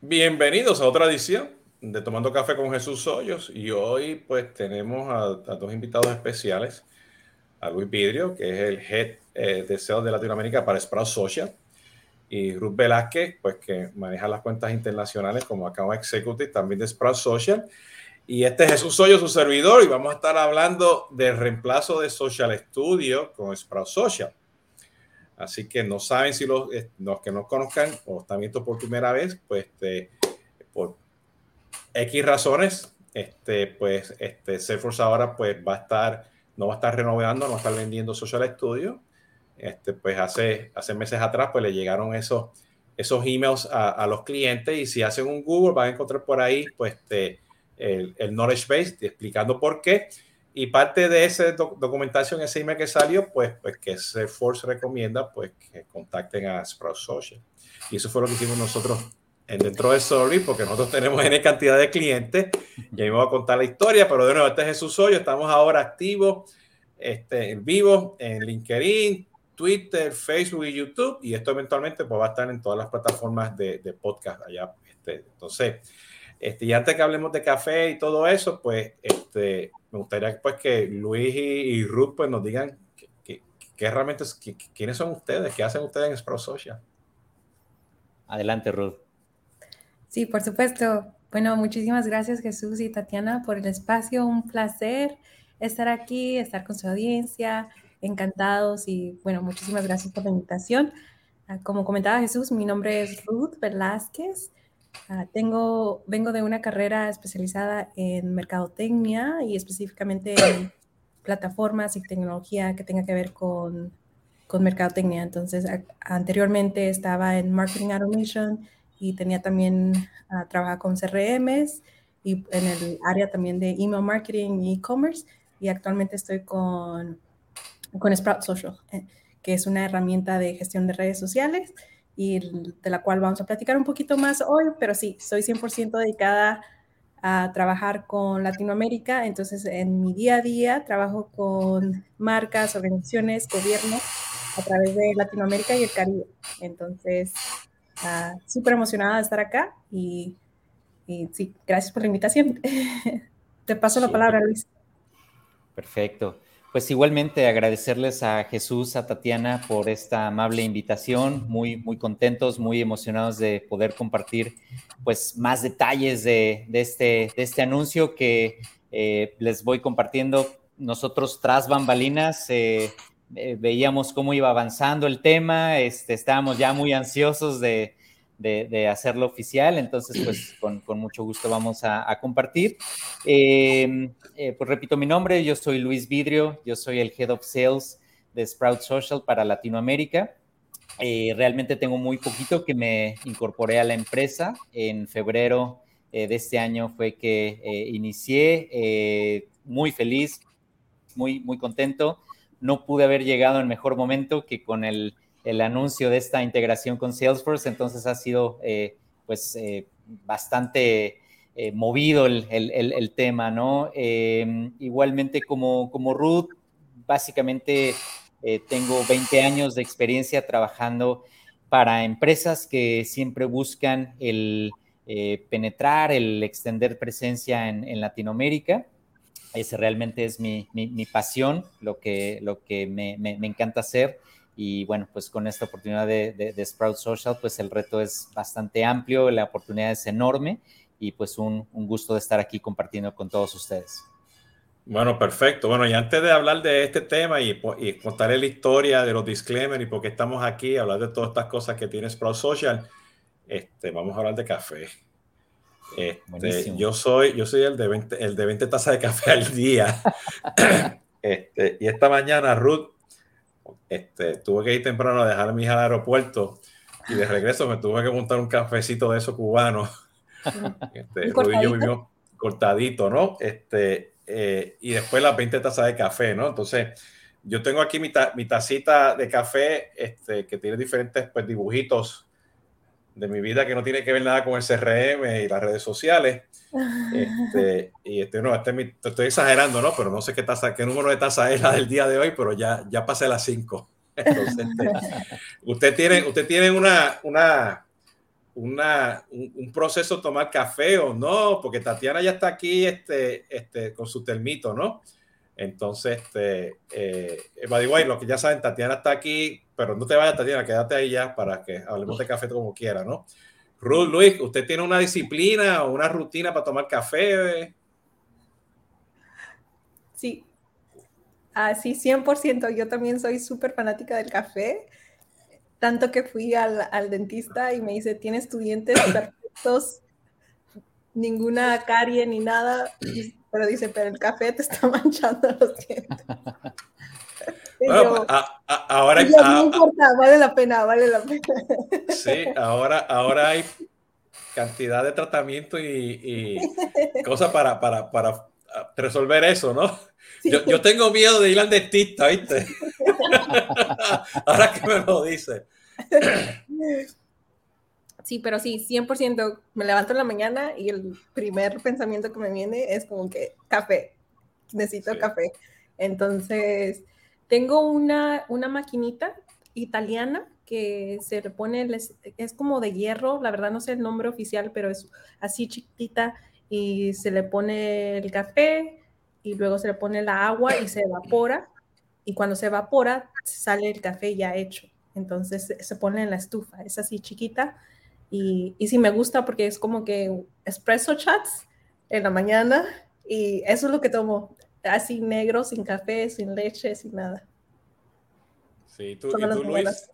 Bienvenidos a otra edición de Tomando Café con Jesús Hoyos y hoy pues tenemos a, dos invitados especiales, a Luis Vidrio, que es el Head eh, de SEO de Latinoamérica para Sprout Social, y Ruth Velázquez, pues que maneja las cuentas internacionales como Account Executive también de Sprout Social. Y este es Jesús Hoyos, su servidor, y vamos a estar hablando del reemplazo de Social Studio con Sprout Social. Así que no saben si los, eh, los que no conozcan o están viendo por primera vez, pues este, por X razones, este, pues este, Salesforce ahora pues va a estar, no va a estar renovando, no va a estar vendiendo Social Studio. Este, pues hace, hace meses atrás pues le llegaron esos, esos emails a, los clientes y si hacen un Google van a encontrar por ahí pues este, el, el knowledge base explicando por qué y parte de esa documentación, ese email que salió, pues, pues que Salesforce recomienda pues que contacten a Sprout Social. Y eso fue lo que hicimos nosotros dentro de Sorry, porque nosotros tenemos N cantidad de clientes. Y ahí me voy a contar la historia, pero de nuevo, este es Jesús Hoyo. Estamos ahora activos este, en vivo en LinkedIn, Twitter, Facebook y YouTube. Y esto eventualmente pues, va a estar en todas las plataformas de, de podcast allá. Este, entonces, este, y antes que hablemos de café y todo eso, pues este, me gustaría pues, que Luis y, Ruth pues, nos digan qué realmente, quiénes son ustedes, qué hacen ustedes en Sprout Social. Adelante, Ruth. Sí, por supuesto. Bueno, muchísimas gracias Jesús y Tatiana por el espacio. Un placer estar aquí, estar con su audiencia. Encantados y bueno, muchísimas gracias por la invitación. Ah, como comentaba Jesús, mi nombre es Ruth Velázquez. Ah, tengo, vengo de una carrera especializada en mercadotecnia y específicamente en plataformas y tecnología que tenga que ver con, con mercadotecnia. Entonces, anteriormente estaba en marketing automation y tenía también uh, trabajar con CRMs y en el área también de email marketing y e-commerce. Y actualmente estoy con, con Sprout Social, eh, que es una herramienta de gestión de redes sociales y de la cual vamos a platicar un poquito más hoy, pero sí, soy 100% dedicada a trabajar con Latinoamérica, entonces en mi día a día trabajo con marcas, organizaciones, gobiernos a través de Latinoamérica y el Caribe. Entonces, uh, súper emocionada de estar acá y, y, sí, gracias por la invitación. Te paso la palabra, Luis. Perfecto. Pues igualmente agradecerles a Jesús, a Tatiana por esta amable invitación, muy, muy contentos, muy emocionados de poder compartir pues más detalles de, este, de este anuncio que eh, les voy compartiendo. Nosotros tras bambalinas eh, eh, veíamos cómo iba avanzando el tema, este, estábamos ya muy ansiosos de, de, hacerlo oficial. Entonces, pues con, con mucho gusto vamos a, compartir. Em, eh, pues repito mi nombre, yo soy Luis Vidrio, yo soy el Head of Sales de Sprout Social para Latinoamérica. Eh, realmente tengo muy poquito que me incorporé a la empresa. En febrero eh, de este año fue que inicié, muy feliz, muy, muy contento. No pude haber llegado en mejor momento que con el el anuncio de esta integración con Salesforce, entonces ha sido eh, pues eh, bastante eh, movido el, tema, ¿no? Igualmente como, como Ruth, básicamente tengo 20 años de experiencia trabajando para empresas que siempre buscan el penetrar, el extender presencia en, Latinoamérica. Ese realmente es mi, pasión, lo que, lo que me, me encanta hacer. Y bueno, pues con esta oportunidad de, Sprout Social, pues el reto es bastante amplio, la oportunidad es enorme y pues un, gusto de estar aquí compartiendo con todos ustedes. Bueno, perfecto. Bueno, y antes de hablar de este tema y, y contarle la historia de los disclaimers y por qué estamos aquí, hablar de todas estas cosas que tiene Sprout Social, este, vamos a hablar de café. Este, yo soy, yo soy el de 20, el de 20 tazas de café al día. este, y esta mañana Ruth este, tuve que ir temprano a dejar a mi hija al aeropuerto y de regreso me tuve que montar un cafecito de esos cubanos. Este, cortadito? cortadito, ¿no? Este, eh, y después las 20 tazas de café, ¿no? Entonces, yo tengo aquí mi, mi tacita de café este, que tiene diferentes pues, dibujitos de mi vida que no tiene que ver nada con el CRM y las redes sociales. Este, y este, no, este, estoy exagerando, ¿no? Pero no sé qué tasa, qué número de tasa es la del día de hoy, pero ya, ya pasé las 5. Entonces, este, usted tiene, usted tiene una, una, una, un, proceso tomar café o no, porque Tatiana ya está aquí este, este, con su termito, ¿no? Entonces, este, eh, lo que ya saben, Tatiana está aquí, pero no te vayas, Tatiana, quédate ahí ya para que hablemos de café como quiera, ¿no? Ruth, Luis, ¿usted tiene una disciplina o una rutina para tomar café? Sí, así 100%. Yo también soy súper fanática del café. Tanto que fui al, al, dentista y me dice, tienes dientes perfectos, ninguna carie ni nada. Pero dice, pero el café te está manchando los dientes. Bueno, ahora no importa, vale la pena, vale la pena. Sí, ahora, ahora hay cantidad de tratamiento y, cosas para, para, para, resolver eso, ¿no? Yo, yo, tengo miedo de ir al dentista, ¿viste? Ahora que me lo dice. Sí, pero sí, 100%. Me levanto en la mañana y el primer pensamiento que me viene es como que café. Necesito café. Entonces, tengo una, una maquinita italiana que se le pone, es como de hierro, la verdad no sé el nombre oficial, pero es así chiquitita y se le pone el café y luego se le pone la agua y se evapora y cuando se evapora sale el café ya hecho. Entonces se pone en la estufa, es así chiquita y, y sí me gusta porque es como que espresso chats en la mañana y eso es lo que tomo, así negro, sin café, sin leche, sin nada. Sí, ¿tú, ¿y tú Luis?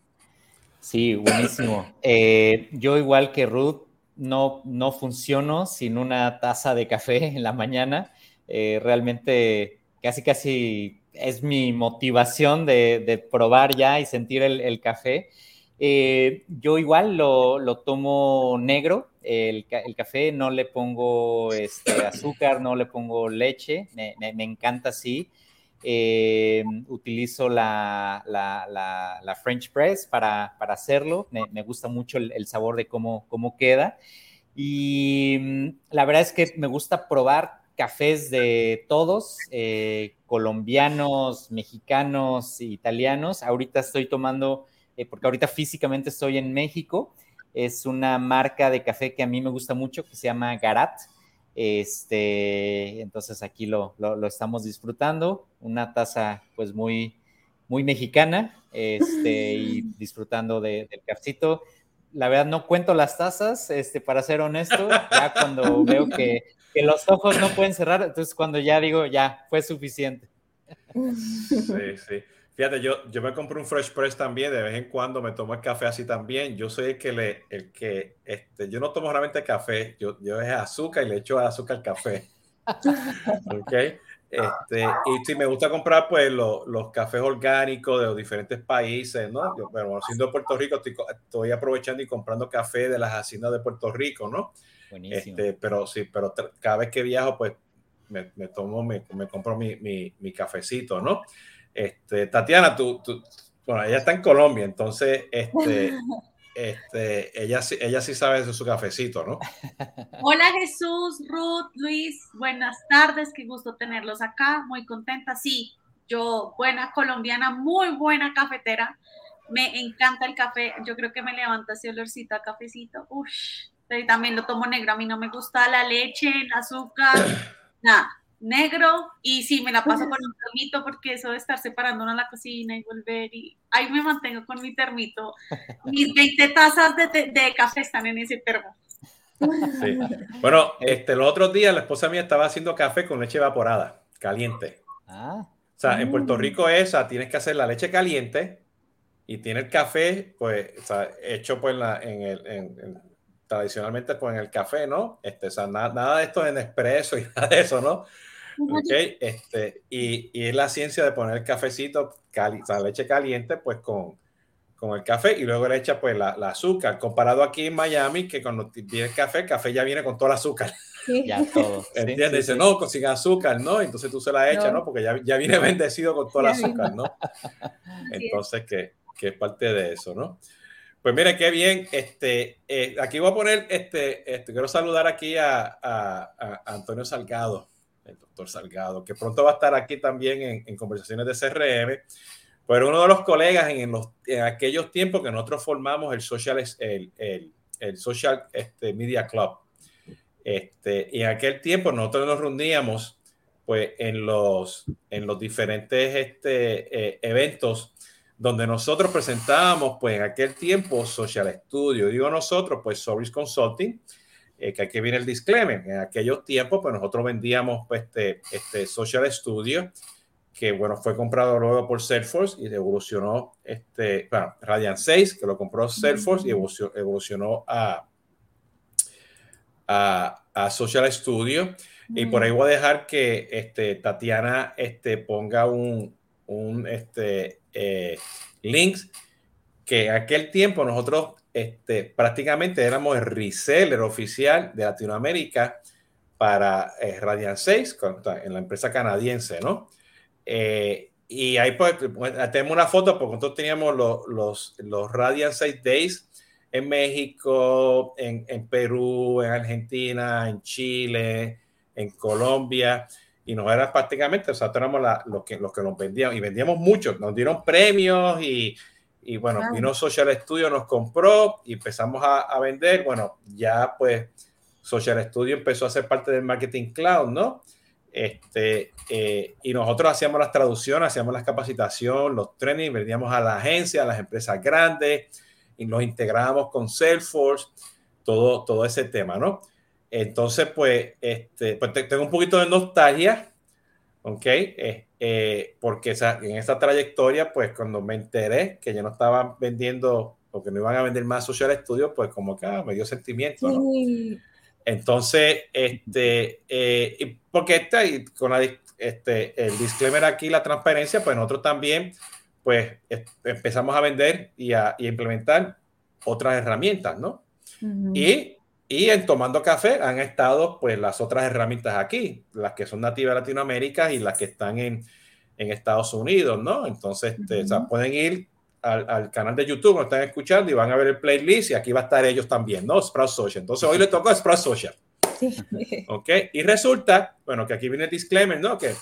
Sí, buenísimo. Eh, yo igual que Ruth, no, no funciono sin una taza de café en la mañana. Eh, realmente casi casi es mi motivación de, probar ya y sentir el, café. Eh, yo igual lo, tomo negro, el, café no le pongo este, azúcar, no le pongo leche, me, encanta así. Eh, utilizo la, French Press para, hacerlo, me, gusta mucho el, sabor de cómo, cómo queda. Y mm, la verdad es que me gusta probar cafés de todos, eh, colombianos, mexicanos, italianos. Ahorita estoy tomando, eh, porque ahorita físicamente estoy en México, es una marca de café que a mí me gusta mucho, que se llama Garat. Este, entonces aquí lo, lo, estamos disfrutando, una taza pues muy, muy mexicana, este, y disfrutando del cafecito la verdad no cuento las tazas, este, para ser honesto, ya cuando veo que, los ojos no pueden cerrar, entonces cuando ya digo, ya, fue suficiente. Sí, sí. Fíjate, yo, yo me compré un Fresh Press también, de vez en cuando me tomo el café así también. Yo soy el que le, el que, este, yo no tomo realmente café, yo, yo es azúcar y le echo azúcar al café. ¿Ok? Este, y si me gusta comprar pues los cafés orgánicos de los diferentes países, ¿no? Yo, bueno, siendo de Puerto Rico, estoy, aprovechando y comprando café de las haciendas de Puerto Rico, ¿no? Este, pero sí, pero cada vez que viajo, pues me, me tomo, me, me compro mi, mi, mi, cafecito, ¿no? Este, Tatiana, tú, tú, bueno, ella está en Colombia, entonces, este, Este, ella, ella sí sabe de su cafecito, ¿no? Hola Jesús, Ruth, Luis, buenas tardes, qué gusto tenerlos acá, muy contenta. Sí, yo, buena colombiana, muy buena cafetera, me encanta el café, yo creo que me levanta ese olorcito a cafecito, Uf, también lo tomo negro, a mí no me gusta la leche, el azúcar, nada negro y sí, me la paso con un termito porque eso de estar separando en la cocina y volver y ahí me mantengo con mi termito. Mis 20 tazas de, de café están en ese termo. Sí. Bueno, este, los otros días la esposa mía estaba haciendo café con leche evaporada, caliente. Ah. O sea, en Puerto mm. Rico esa tienes que hacer la leche caliente y tiene el café, pues, o sea, hecho pues la, en el, tradicionalmente pues en el café, ¿no? Este, o sea, nada de esto en expreso y nada de eso, ¿no? Ok, este, y, y, es la ciencia de poner el cafecito, cali, o sea, leche caliente, pues con, con el café y luego le echa pues la, la, azúcar. Comparado aquí en Miami, que cuando tienes café, el café ya viene con todo el azúcar. Ya todo. ¿Entiendes? Dice, no, consigue azúcar, ¿no? Entonces tú se la echas, ¿no? Porque ya, ya, viene bendecido con todo el azúcar, ¿no? Entonces, que, que, es parte de eso, ¿no? Pues mire, qué bien. Este, eh, aquí voy a poner, este, este, quiero saludar aquí a, a, a Antonio Salgado el doctor Salgado, que pronto va a estar aquí también en, conversaciones de CRM, pero uno de los colegas en, en aquellos tiempos que nosotros formamos el social, el, el, el Social este, Media Club. Este, y en aquel tiempo nosotros nos reuníamos pues en los, en los diferentes este, eh, eventos donde nosotros presentábamos pues en aquel tiempo Social Studio. Digo nosotros, pues Service Consulting, eh, que aquí viene el disclaimer. En aquellos tiempos pues nosotros vendíamos pues, este, este Social Studio que bueno, fue comprado luego por Salesforce y evolucionó, este, bueno, Radiant 6, que lo compró Salesforce y evolucionó a, a, Social Studio. Y por ahí voy a dejar que este, Tatiana este, ponga un, un este, eh, links que en aquel tiempo nosotros este, prácticamente éramos el reseller oficial de Latinoamérica para eh, Radiant 6 en la empresa canadiense, ¿no? Eh, y ahí pues, tenemos una foto porque nosotros teníamos los, Radiant 6 Days en México, en, en, Perú, en Argentina, en Chile, en Colombia. Y nos era prácticamente, o sea, tenemos los, que, los que vendían y vendíamos mucho, nos dieron premios y, y bueno, vino Social Studio, nos compró y empezamos a, a, vender. Bueno, ya pues Social Studio empezó a ser parte del Marketing Cloud, ¿no? Este, eh, y nosotros hacíamos las traducciones, hacíamos las capacitaciones, los trainings, vendíamos a la agencia, a las empresas grandes y nos integrábamos con Salesforce, todo, todo ese tema, ¿no? Entonces, pues, este, pues tengo un poquito de nostalgia, ¿ok? Eh, eh, porque en esa trayectoria, pues cuando me enteré que ya no estaban vendiendo o que no iban a vender más Social Studio, pues como que ah, me dio sentimiento, ¿no? Entonces, este, eh, porque este, con este, el disclaimer aquí, la transparencia, pues nosotros también, pues empezamos a vender y a, implementar otras herramientas, ¿no? y, y, en Tomando Café han estado, pues, las otras herramientas aquí, las que son nativas de Latinoamérica y las que están en, en Estados Unidos, ¿no? Entonces, este, o sea, pueden ir al, canal de YouTube, nos están escuchando y van a ver el playlist y aquí va a estar ellos también, ¿no? Sprout Social. Entonces hoy le tocó a Sprout Social. ¿Ok? Y resulta, bueno, que aquí viene el disclaimer, ¿no? Que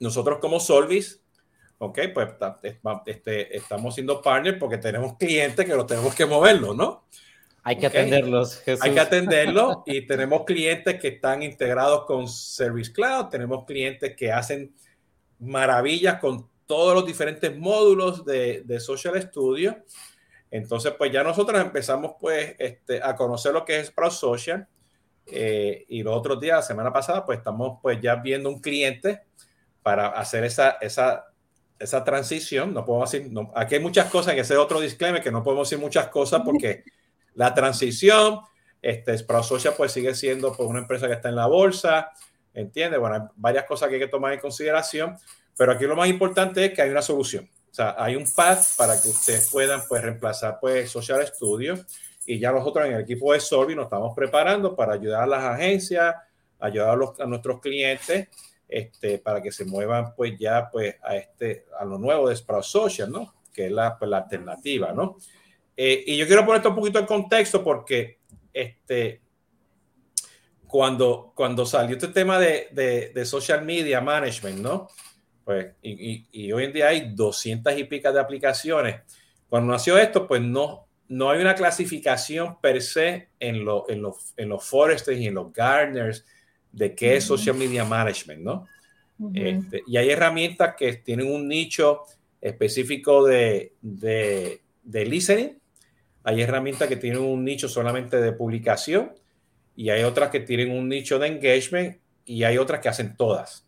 nosotros como Solvis, ¿ok? Pues este, estamos siendo partners porque tenemos clientes que los tenemos que moverlos, ¿no? Hay que atenderlos. Jesús. Hay que atenderlos y tenemos clientes que están integrados con Service Cloud, tenemos clientes que hacen maravillas con todos los diferentes módulos de, de Social Studio. Entonces, pues ya nosotros empezamos pues este, a conocer lo que es Sprout Social. Eh, y los otros días, la semana pasada, pues estamos pues ya viendo un cliente para hacer esa, esa, esa transición. No podemos decir, no, aquí hay muchas cosas, que ese otro disclaimer, que no podemos decir muchas cosas porque la transición, este, Sprout Social pues sigue siendo pues, una empresa que está en la bolsa, ¿entiende? Bueno, hay varias cosas que hay que tomar en consideración, pero aquí lo más importante es que hay una solución. O sea, hay un path para que ustedes puedan pues, reemplazar pues, Social Studio. Y ya nosotros en el equipo de Solvi nos estamos preparando para ayudar a las agencias, ayudar a, nuestros clientes este, para que se muevan pues ya pues a, este, a lo nuevo de Sprout Social, ¿no? Que es la, pues, la alternativa, ¿no? Eh, y yo quiero poner esto un poquito en contexto porque este, cuando, cuando salió este tema de, de, de social media management, ¿no? Pues, y, hoy en día hay 200 y pica de aplicaciones. Cuando nació esto, pues no, no hay una clasificación per se en, en, los, en los Foresters y en los Gardeners de qué es social media management, ¿no? Este, y hay herramientas que tienen un nicho específico de, de, de, listening, hay herramientas que tienen un nicho solamente de publicación y hay otras que tienen un nicho de engagement y hay otras que hacen todas.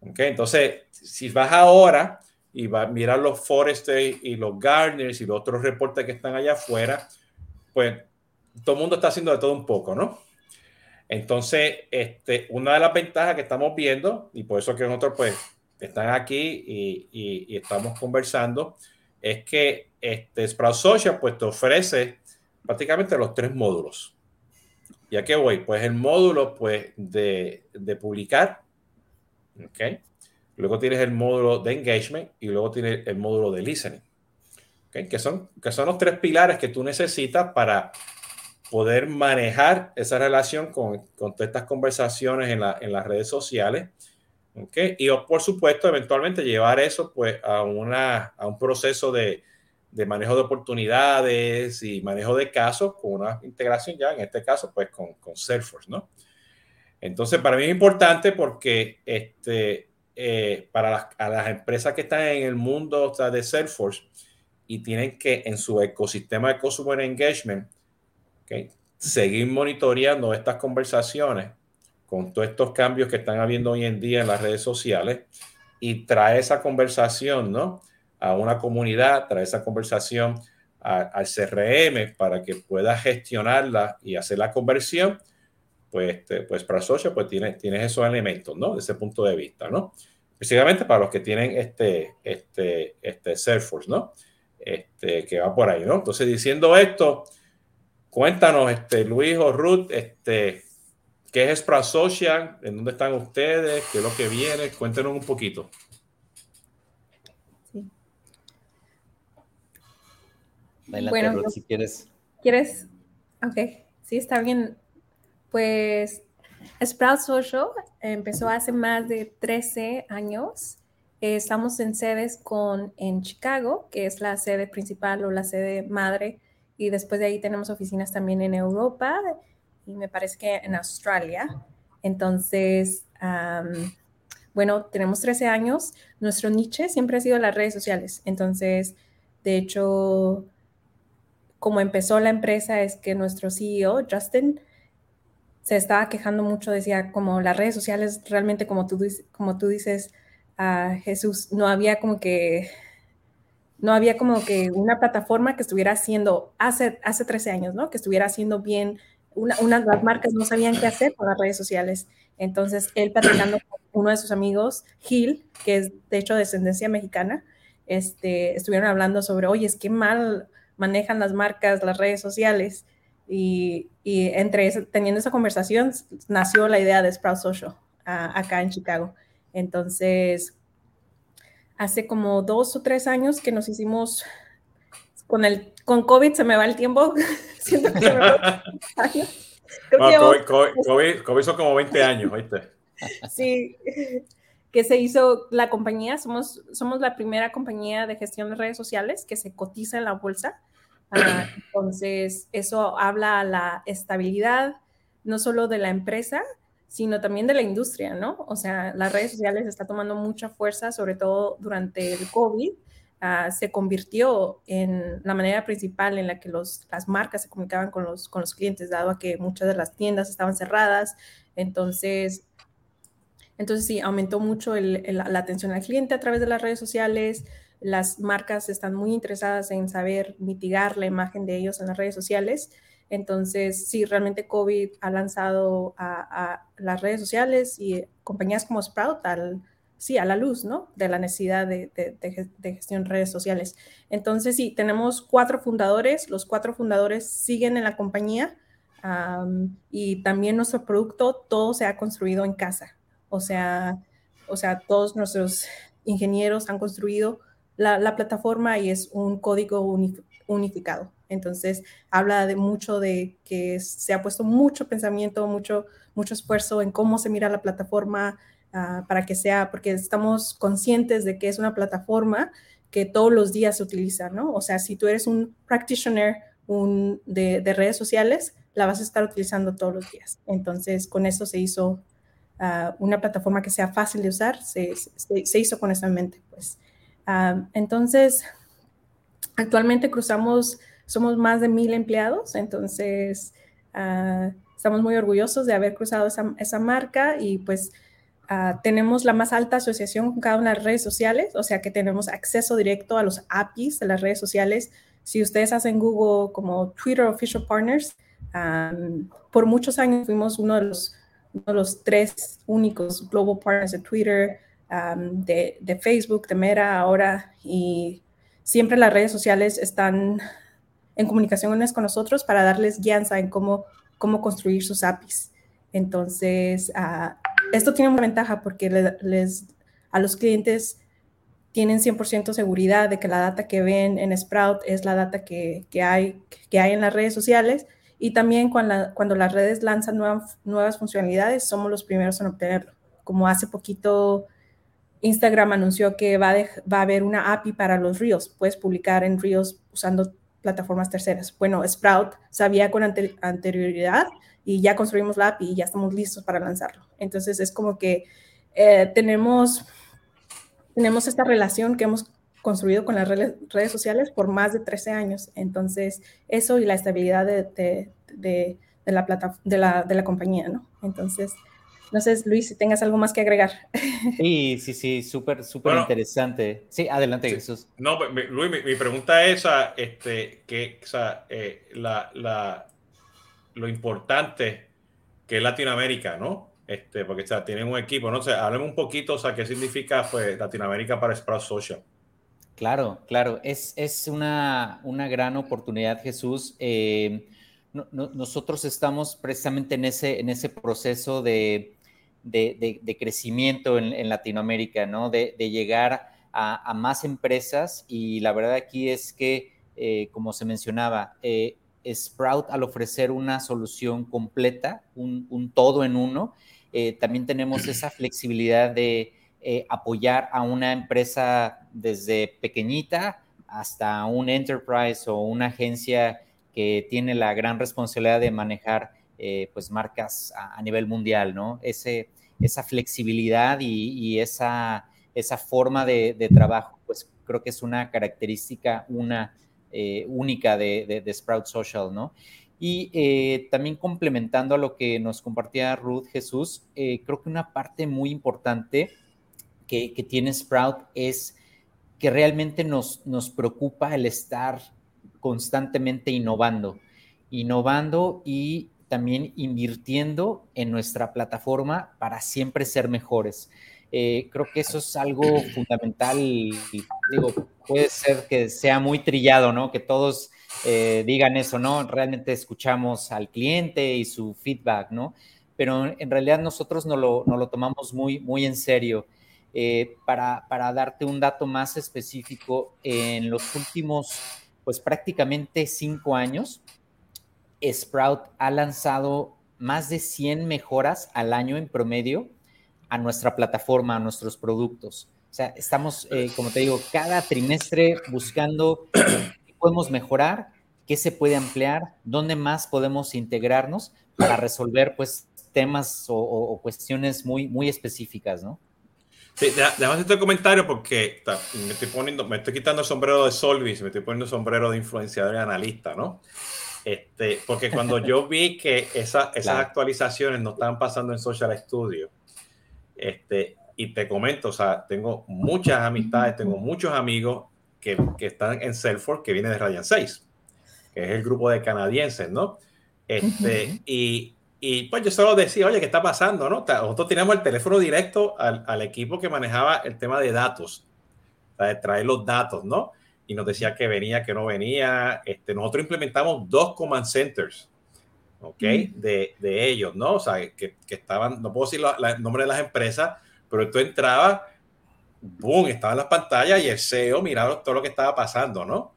Entonces, si vas ahora y vas a mirar los Forester y los Gardeners y los otros reportes que están allá afuera, pues todo el mundo está haciendo de todo un poco, ¿no? Entonces, este, una de las ventajas que estamos viendo, y por eso que nosotros pues están aquí y, estamos conversando, es que este Sprout Social pues te ofrece prácticamente los tres módulos. ¿Y a qué voy? Pues el módulo pues de, de publicar, ¿okay? Luego tienes el módulo de engagement y luego tienes el módulo de listening, ¿okay? que, son, que son los tres pilares que tú necesitas para poder manejar esa relación con, con todas estas conversaciones en, la, en las redes sociales. ¿Okay? Y por supuesto, eventualmente llevar eso pues, a, una, a un proceso de, de manejo de oportunidades y manejo de casos con una integración ya, en este caso, pues con, con Salesforce, ¿no? Entonces, para mí es importante porque este, eh, para las, a las empresas que están en el mundo de Salesforce y tienen que en su ecosistema de Customer Engagement seguir monitoreando estas conversaciones con todos estos cambios que están habiendo hoy en día en las redes sociales y trae esa conversación, ¿no? A una comunidad, trae esa conversación al CRM para que pueda gestionarla y hacer la conversión, pues, este, pues para Social, pues tienes, tienes esos elementos, ¿no? De ese punto de vista, ¿no? Específicamente para los que tienen este, este, este Salesforce, ¿no? Este, que va por ahí, ¿no? Entonces, diciendo esto, cuéntanos, este, Luis o Ruth, este, ¿qué es Sprout Social? ¿En dónde están ustedes? ¿Qué es lo que viene? Cuéntenos un poquito. Sí. bueno, Ruth, si quieres. ¿Quieres? Ok, sí, está bien. Pues Sprout Social empezó hace más de 13 años. estamos en sedes con, en Chicago, que es la sede principal o la sede madre, y después de ahí tenemos oficinas también en Europa y me parece que en Australia. Entonces, bueno, tenemos 13 años. Nuestro niche siempre ha sido las redes sociales. Entonces, de hecho, como empezó la empresa es que nuestro CEO, Justin, se estaba quejando mucho, decía como las redes sociales realmente como tú, como tú dices, Jesús, no había como que, no había como que una plataforma que estuviera haciendo, hace, hace 13 años, ¿no? Que estuviera haciendo bien, una, unas las marcas no sabían qué hacer con las redes sociales. Entonces, él platicando con uno de sus amigos, Gil, que es de hecho de descendencia mexicana, este, estuvieron hablando sobre, oye, es que mal manejan las marcas, las redes sociales. Y, entre teniendo esa conversación nació la idea de Sprout Social acá en Chicago. Entonces, hace como dos o tres años que nos hicimos con el con COVID se me va el tiempo. Siento que me va COVID, COVID, son como 20 años, ¿viste? Sí, que se hizo la compañía, somos, somos la primera compañía de gestión de redes sociales que se cotiza en la bolsa Ah, entonces, eso habla a la estabilidad, no solo de la empresa, sino también de la industria, ¿no? O sea, las redes sociales están tomando mucha fuerza, sobre todo durante el COVID. Ah, se convirtió en la manera principal en la que los, las marcas se comunicaban con los, con los clientes, dado a que muchas de las tiendas estaban cerradas. Entonces, entonces sí, aumentó mucho la atención al cliente a través de las redes sociales, las marcas están muy interesadas en saber mitigar la imagen de ellos en las redes sociales. Entonces, sí, realmente COVID ha lanzado a, las redes sociales y compañías como Sprout al, sí, a la luz, ¿no? De la necesidad de, gestión de redes sociales. Entonces, sí, tenemos cuatro fundadores. Los cuatro fundadores siguen en la compañía y también nuestro producto, todo se ha construido en casa. O sea, o sea, todos nuestros ingenieros han construido la, plataforma y es un código unificado. Entonces, habla de mucho de que se ha puesto mucho pensamiento, mucho, mucho esfuerzo en cómo se mira la plataforma ah, para que sea, porque estamos conscientes de que es una plataforma que todos los días se utiliza, ¿no? O sea, si tú eres un practitioner un, de, redes sociales, la vas a estar utilizando todos los días. Entonces, con eso se hizo ah, una plataforma que sea fácil de usar, se, se, hizo con esa mente, pues. Ah, entonces, actualmente cruzamos, somos más de mil empleados, entonces estamos muy orgullosos de haber cruzado esa, marca y pues ah, tenemos la más alta asociación con cada una de las redes sociales, o sea que tenemos acceso directo a los APIs de las redes sociales. Si ustedes hacen Google como Twitter Official Partners, por muchos años fuimos uno de los, uno de los tres únicos global partners de Twitter de, Facebook, de Meta ahora, y siempre las redes sociales están en comunicaciones con nosotros para darles guianza en cómo, cómo construir sus APIs. Entonces, ah, esto tiene una ventaja porque les, a los clientes tienen 100% seguridad de que la data que ven en Sprout es la data que, hay, que hay en las redes sociales y también cuando, cuando las redes lanzan nuevas, nuevas funcionalidades, somos los primeros en obtenerlo. Como hace poquito Instagram anunció que va, va a haber una API para los Reels. Puedes publicar en Reels usando plataformas terceras. Bueno, Sprout sabía con anterioridad y ya construimos la API y ya estamos listos para lanzarlo. Entonces es como que eh, tenemos, tenemos esta relación que hemos construido con las redes, sociales por más de 13 años. Entonces eso y la estabilidad de, de, la, plata, de, la, de la compañía, ¿no? Entonces... No sé, Luis, si tengas algo más que agregar. Sí, sí, sí, súper, súper interesante. Sí, adelante, Jesús. No, Luis, mi, pregunta es, este, que, o sea, eh, la, la, lo importante que es Latinoamérica, ¿no? Este, porque o sea, tienen un equipo, no sé, hablemos un poquito, o sea, qué significa pues, Latinoamérica para Sprout Social. Claro, claro, es, es una, una gran oportunidad, Jesús. Eh, nosotros estamos precisamente en ese, en ese proceso de, de, crecimiento en, Latinoamérica, ¿no? De, llegar a, más empresas y la verdad aquí es que, eh, como se mencionaba, eh, Sprout al ofrecer una solución completa, un, todo en uno, eh, también tenemos esa flexibilidad de apoyar a una empresa desde pequeñita hasta un enterprise o una agencia que tiene la gran responsabilidad de manejar eh, pues marcas a, nivel mundial, ¿no? Ese, esa flexibilidad y, esa, esa forma de, trabajo, pues creo que es una característica una, eh, única de, Sprout Social, ¿no? Y eh, también complementando a lo que nos compartía Ruth Jesús, creo que una parte muy importante que, que, tiene Sprout es que realmente nos, nos preocupa el estar constantemente innovando, innovando y también invirtiendo en nuestra plataforma para siempre ser mejores. Eh, creo que eso es algo fundamental. Digo, puede ser que sea muy trillado, ¿no? Que todos eh, digan eso, ¿no? Realmente escuchamos al cliente y su feedback, ¿no? Pero en realidad nosotros no lo, lo tomamos muy, muy en serio. Eh, para, para darte un dato más específico, en los últimos, pues prácticamente cinco años, Sprout ha lanzado más de 100 mejoras al año en promedio a nuestra plataforma, a nuestros productos. O sea, estamos, eh, como te digo, cada trimestre buscando qué podemos mejorar, qué se puede ampliar, dónde más podemos integrarnos para resolver pues temas o, cuestiones muy, muy específicas, ¿no? Sí, déjame este comentario porque me estoy poniendo, me estoy quitando el sombrero de Solvis, me estoy poniendo el sombrero de influenciador y analista, ¿no? Este, porque cuando yo vi que esa, esas actualizaciones no estaban pasando en Social Studio, este, y te comento, o sea, tengo muchas amistades, tengo muchos amigos que, que están en Salesforce que viene de Radiant 6, que es el grupo de canadienses, ¿no? Este, y, y, pues yo solo decía, oye, ¿qué está pasando? ¿no? Nosotros teníamos el teléfono directo al, al equipo que manejaba el tema de datos, de traer los datos, ¿no? y nos decía que venía, que no venía. Este, nosotros implementamos dos command centers, ¿ok? De, de, ellos, ¿no? O sea, que, que estaban, no puedo decir el nombre de las empresas, pero tú entrabas, boom, estaban las pantallas y el CEO miraba todo lo que estaba pasando, ¿no?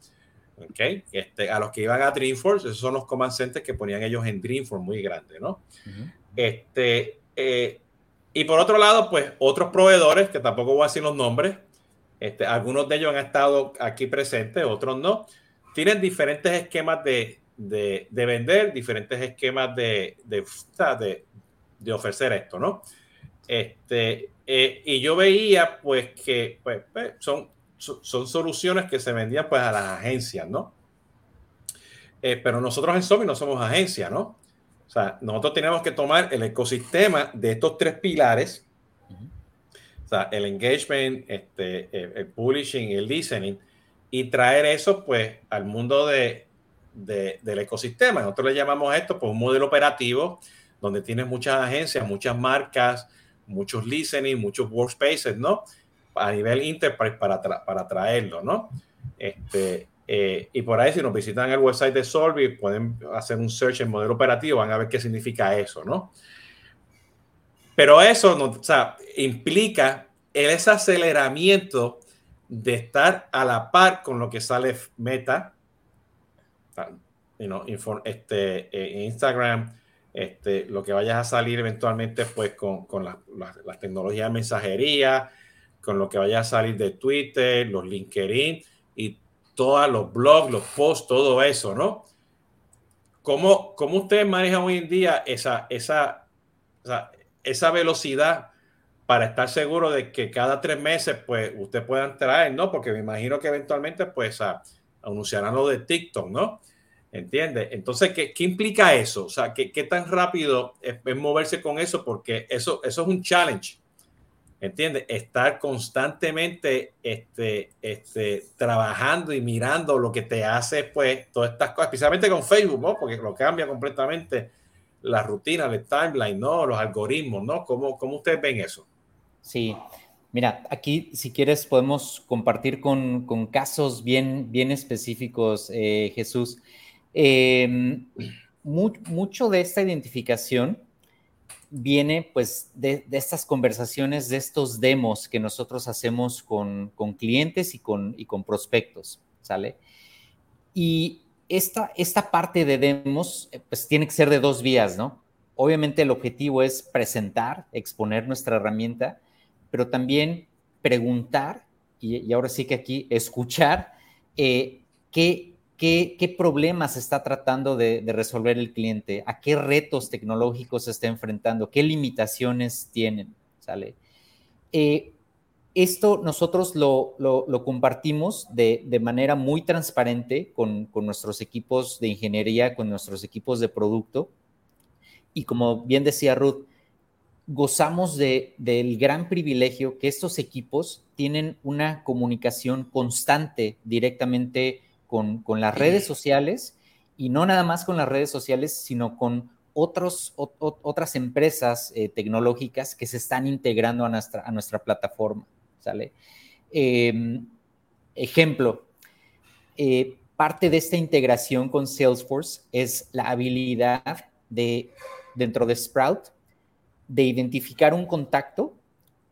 ¿ok? Este, a los que iban a Dreamforce, esos son los command centers que ponían ellos en Dreamforce muy grande, ¿no? Este, eh, y por otro lado, pues otros proveedores, que tampoco voy a decir los nombres, este, algunos de ellos han estado aquí presentes, otros no. Tienen diferentes esquemas de, de, vender, diferentes esquemas de, de, de, ofrecer esto, ¿no? Este, eh, y yo veía pues que pues, pues, son, son soluciones que se vendían pues a las agencias, ¿no? Eh, pero nosotros en Somi no somos agencia, ¿no? O sea, nosotros tenemos que tomar el ecosistema de estos tres pilares el engagement, este, el, publishing y el listening, y traer eso pues al mundo de, del ecosistema. Nosotros le llamamos esto pues un modelo operativo donde tienes muchas agencias, muchas marcas, muchos listening, muchos workspaces, ¿no? A nivel enterprise para, para traerlo, ¿no? Este, eh, y por ahí, si nos visitan el website de Solvi, pueden hacer un search en modelo operativo, van a ver qué significa eso, ¿no? Pero eso no, o sea, implica ese aceleramiento de estar a la par con lo que sale Meta, este, eh, Instagram, este, lo que vayas a salir eventualmente pues con, con las tecnologías de mensajería, con lo que vaya a salir de Twitter, los LinkedIn y todos los blogs, los posts, todo eso, ¿no? ¿Cómo, cómo ustedes manejan hoy en día esa, esa, esa, velocidad para estar seguro de que cada tres meses, pues, usted pueda entrar, ¿no? Porque me imagino que eventualmente, pues, a, anunciarán lo de TikTok, ¿no? ¿Entiendes? Entonces, ¿qué, ¿qué, implica eso? O sea, ¿qué, qué tan rápido es, moverse con eso? Porque eso, eso es un challenge. ¿Entiendes? Estar constantemente este, este, trabajando y mirando lo que te hace, pues, todas estas cosas, especialmente con Facebook, ¿no? Porque lo cambia completamente la rutina, el timeline, ¿no? Los algoritmos, ¿no? ¿Cómo, cómo ustedes ven eso? Sí, Mira, aquí si quieres podemos compartir con, con casos bien, bien específicos, eh, Jesús. Em, mucho de esta identificación viene pues de, estas conversaciones, de estos demos que nosotros hacemos con, clientes y con, y con prospectos, ¿sale? Y esta, esta parte de demos eh, pues tiene que ser de dos vías, ¿no? Obviamente el objetivo es presentar, exponer nuestra herramienta, pero también preguntar, y, ahora sí que aquí escuchar, eh, qué ¿Qué, problemas está tratando de, resolver el cliente? ¿A qué retos tecnológicos se está enfrentando? ¿Qué limitaciones tienen? ¿Sale? Eh, esto nosotros lo, compartimos de, manera muy transparente con, nuestros equipos de ingeniería, con nuestros equipos de producto. Y como bien decía Ruth, gozamos del gran privilegio que estos equipos tienen una comunicación constante directamente con, las redes sociales y no nada más con las redes sociales, sino con otros, otras empresas eh, tecnológicas que se están integrando a nuestra, a nuestra plataforma. ¿sale? Em, ejemplo, eh, parte de esta integración con Salesforce es la habilidad de, dentro de Sprout, de identificar un contacto,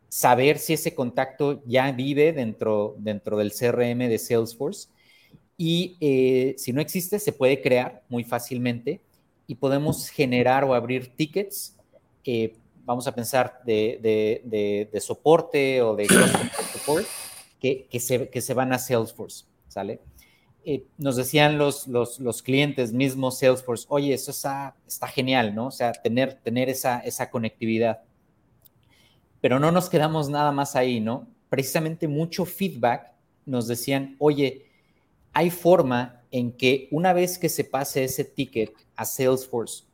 saber si ese contacto ya vive dentro, dentro del CRM de Salesforce y eh, si no existe, se puede crear muy fácilmente y podemos generar o abrir tickets. Eh, vamos a pensar de, soporte o de support que, que, se, que se van a Salesforce, ¿sale? Eh, nos decían los, los, los, clientes mismos Salesforce, oye, eso está, está genial, ¿no? O sea, tener, tener esa, esa conectividad. Pero no nos quedamos nada más ahí, ¿no? Precisamente mucho feedback nos decían, oye, hay forma en que una vez que se pase ese ticket a Salesforce,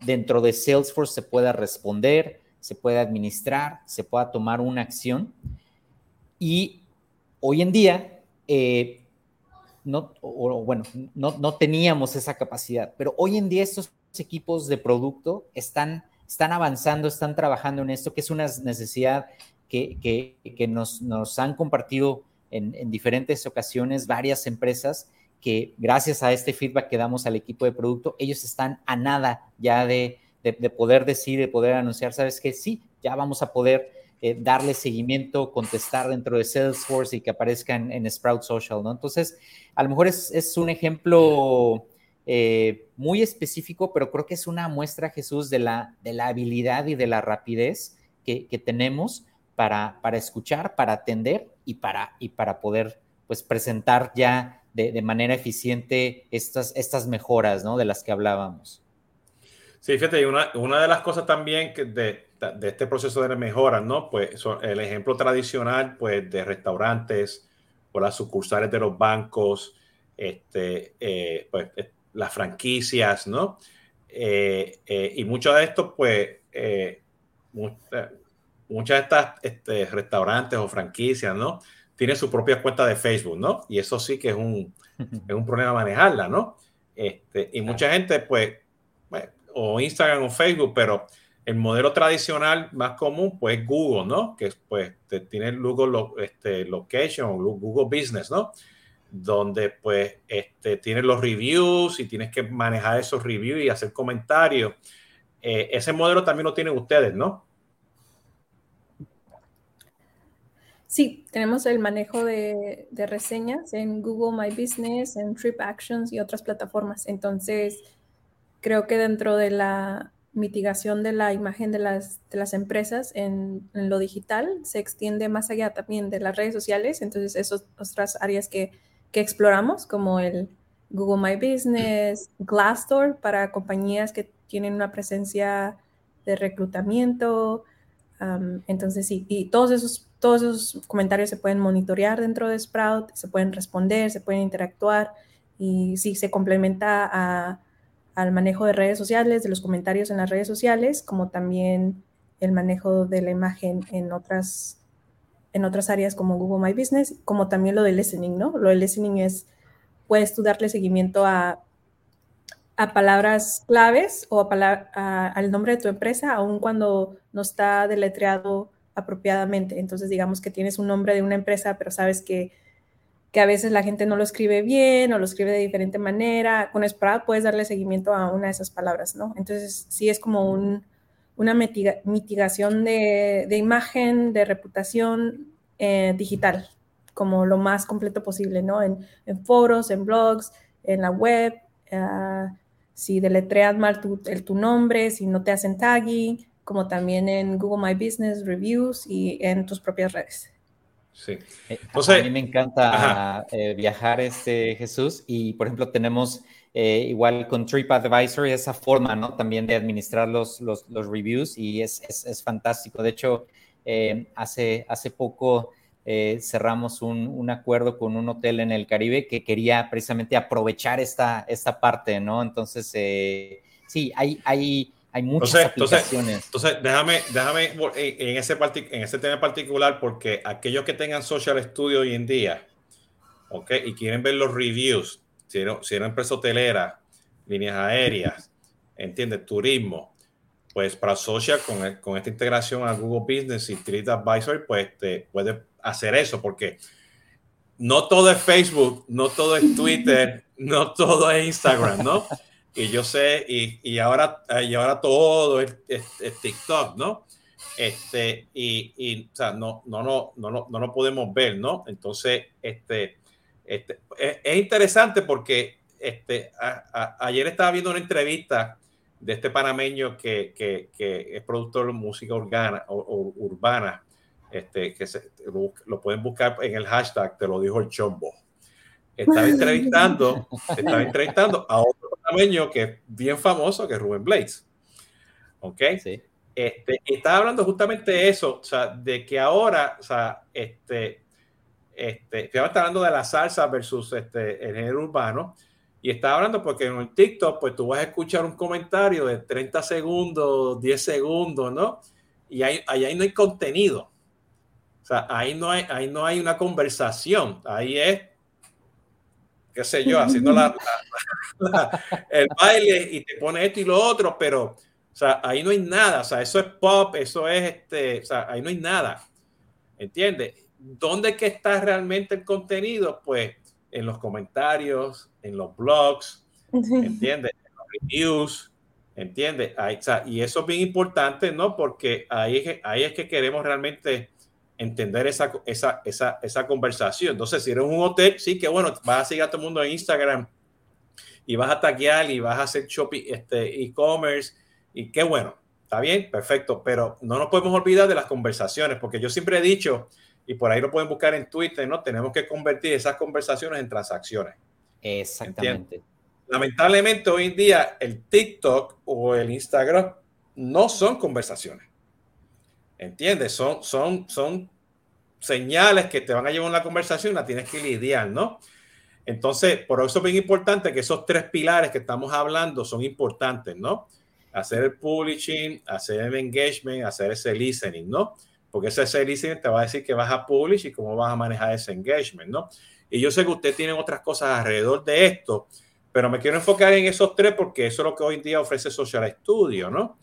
dentro de Salesforce se pueda responder, se pueda administrar, se pueda tomar una acción. Y hoy en día, eh, no, bueno, no, teníamos esa capacidad, pero hoy en día estos equipos de producto están, están avanzando, están trabajando en esto, que es una necesidad que, nos, nos han compartido en, diferentes ocasiones varias empresas que gracias a este feedback que damos al equipo de producto, ellos están a nada ya de, poder decir, de poder anunciar, sabes que sí, ya vamos a poder eh, darle seguimiento, contestar dentro de Salesforce y que aparezcan en, Sprout Social, ¿no? Entonces, a lo mejor es, un ejemplo eh, muy específico, pero creo que es una muestra, Jesús, de la, de la habilidad y de la rapidez que, tenemos para, para escuchar, para atender y para, y para poder pues, presentar ya de, manera eficiente estas, estas mejoras ¿no? de las que hablábamos. Sí, fíjate, una, una de las cosas también que de, de, este proceso de mejoras, ¿no? Pues el ejemplo tradicional, pues, de restaurantes o las sucursales de los bancos, este, eh, pues, eh, las franquicias, ¿no? Eh, y mucho de esto, pues, muchas de estas este, restaurantes o franquicias, ¿no? Tienen su propia cuenta de Facebook, ¿no? Y eso sí que es un, es un problema manejarla, ¿no? Este, y mucha gente, pues, o Instagram o Facebook, pero el modelo tradicional más común, pues, Google, ¿no? Que pues tiene Google este, Location o Google Business, ¿no? Donde, pues, este, tienes los reviews y tienes que manejar esos reviews y hacer comentarios. Eh, ese modelo también lo tienen ustedes, ¿no? Sí, tenemos el manejo de, reseñas en Google My Business, en Trip Actions y otras plataformas. Entonces, creo que dentro de la, mitigación de la imagen de las, de las empresas en, en, lo digital se extiende más allá también de las redes sociales, entonces esas otras áreas que, que exploramos como el Google My Business, Glassdoor para compañías que tienen una presencia de reclutamiento. Um, entonces, sí, y todos esos, todos esos comentarios se pueden monitorear dentro de Sprout, se pueden responder, se pueden interactuar y sí, se complementa a, al manejo de redes sociales, de los comentarios en las redes sociales, como también el manejo de la imagen en otras, en otras áreas como Google My Business, como también lo de listening, ¿no? Lo de listening es, puedes tú darle seguimiento a a palabras claves o a al nombre de tu empresa, aun cuando no está deletreado apropiadamente. Entonces, digamos que tienes un nombre de una empresa, pero sabes que, que a veces la gente no lo escribe bien o lo escribe de diferente manera. Con Sprout puedes darle seguimiento a una de esas palabras, ¿no? Entonces, sí es como un, una mitigación de, imagen, de reputación eh, digital, como lo más completo posible, ¿no? En, en foros, en blogs, en la web. Uh, si deletrean mal tu, el, tu nombre, si no te hacen tagging, como también en Google My Business Reviews y en tus propias redes. Sí. Eh, a mí me encanta eh, viajar, este Jesús, y por ejemplo tenemos eh, igual con TripAdvisor esa forma, ¿no? También de administrar los, los, los reviews y es, es, es, fantástico. De hecho, hace, hace poco cerramos un, acuerdo con un hotel en el Caribe que quería precisamente aprovechar esta, esta parte, ¿no? Entonces, sí, hay, hay, hay muchas aplicaciones. Entonces, déjame, déjame en ese, en ese tema particular, porque aquellos que tengan Social Studio hoy en día, ¿ok? Y quieren ver los reviews, si era, si era empresa hotelera, líneas aéreas, entiende Turismo, pues para Social, con, con, esta integración a Google Business y Trip Advisor, pues te puede hacer eso, porque no todo es Facebook, no todo es Twitter, no todo es Instagram, ¿no? Y yo sé, y, y ahora, y ahora todo es, TikTok, ¿no? Este, y, y, o sea, no, no, no, no, no, no lo podemos ver, ¿no? Entonces, este, este es, interesante porque este, ayer estaba viendo una entrevista de este panameño que, que, que es productor de música urbana, o, urbana este, que se, lo, pueden buscar en el hashtag, te lo dijo el chombo. Estaba entrevistando, estaba entrevistando a otro panameño que es bien famoso, que es Rubén Blades. ¿Ok? Sí. Este, estaba hablando justamente de eso, o sea, de que ahora, o sea, este, este, estaba hablando de la salsa versus este, el género urbano, y estaba hablando porque en el TikTok, pues tú vas a escuchar un comentario de 30 segundos, 10 segundos, ¿no? Y ahí, ahí no hay contenido. O sea, ahí no hay, ahí no hay una conversación, ahí es, qué sé yo, haciendo la, el baile y te pone esto y lo otro, pero, o sea, ahí no hay nada, o sea, eso es pop, eso es este, o sea, ahí no hay nada, ¿entiendes? ¿Dónde que está realmente el contenido? Pues en los comentarios, en los blogs, ¿entiendes? En los reviews, ¿entiendes? Ahí, o sea, y eso es bien importante, ¿no? Porque ahí, ahí es que queremos realmente entender esa, esa, esa, esa conversación. Entonces, si eres un hotel, sí que bueno, vas a seguir a todo el mundo en Instagram y vas a taguear y vas a hacer shopping, este e-commerce y qué bueno, está bien, perfecto, pero no nos podemos olvidar de las conversaciones, porque yo siempre he dicho, y por ahí lo pueden buscar en Twitter, ¿no? Tenemos que convertir esas conversaciones en transacciones. Exactamente. Lamentablemente hoy en día el TikTok o el Instagram no son conversaciones. ¿Entiendes? Son, son, son señales que te van a llevar una conversación, la tienes que lidiar, ¿no? Entonces, por eso es bien importante que esos tres pilares que estamos hablando son importantes, ¿no? Hacer el publishing, hacer el engagement, hacer ese listening, ¿no? Porque ese, listening te va a decir que vas a publish y cómo vas a manejar ese engagement, ¿no? Y yo sé que usted tiene otras cosas alrededor de esto, pero me quiero enfocar en esos tres porque eso es lo que hoy en día ofrece Social Studio, ¿no?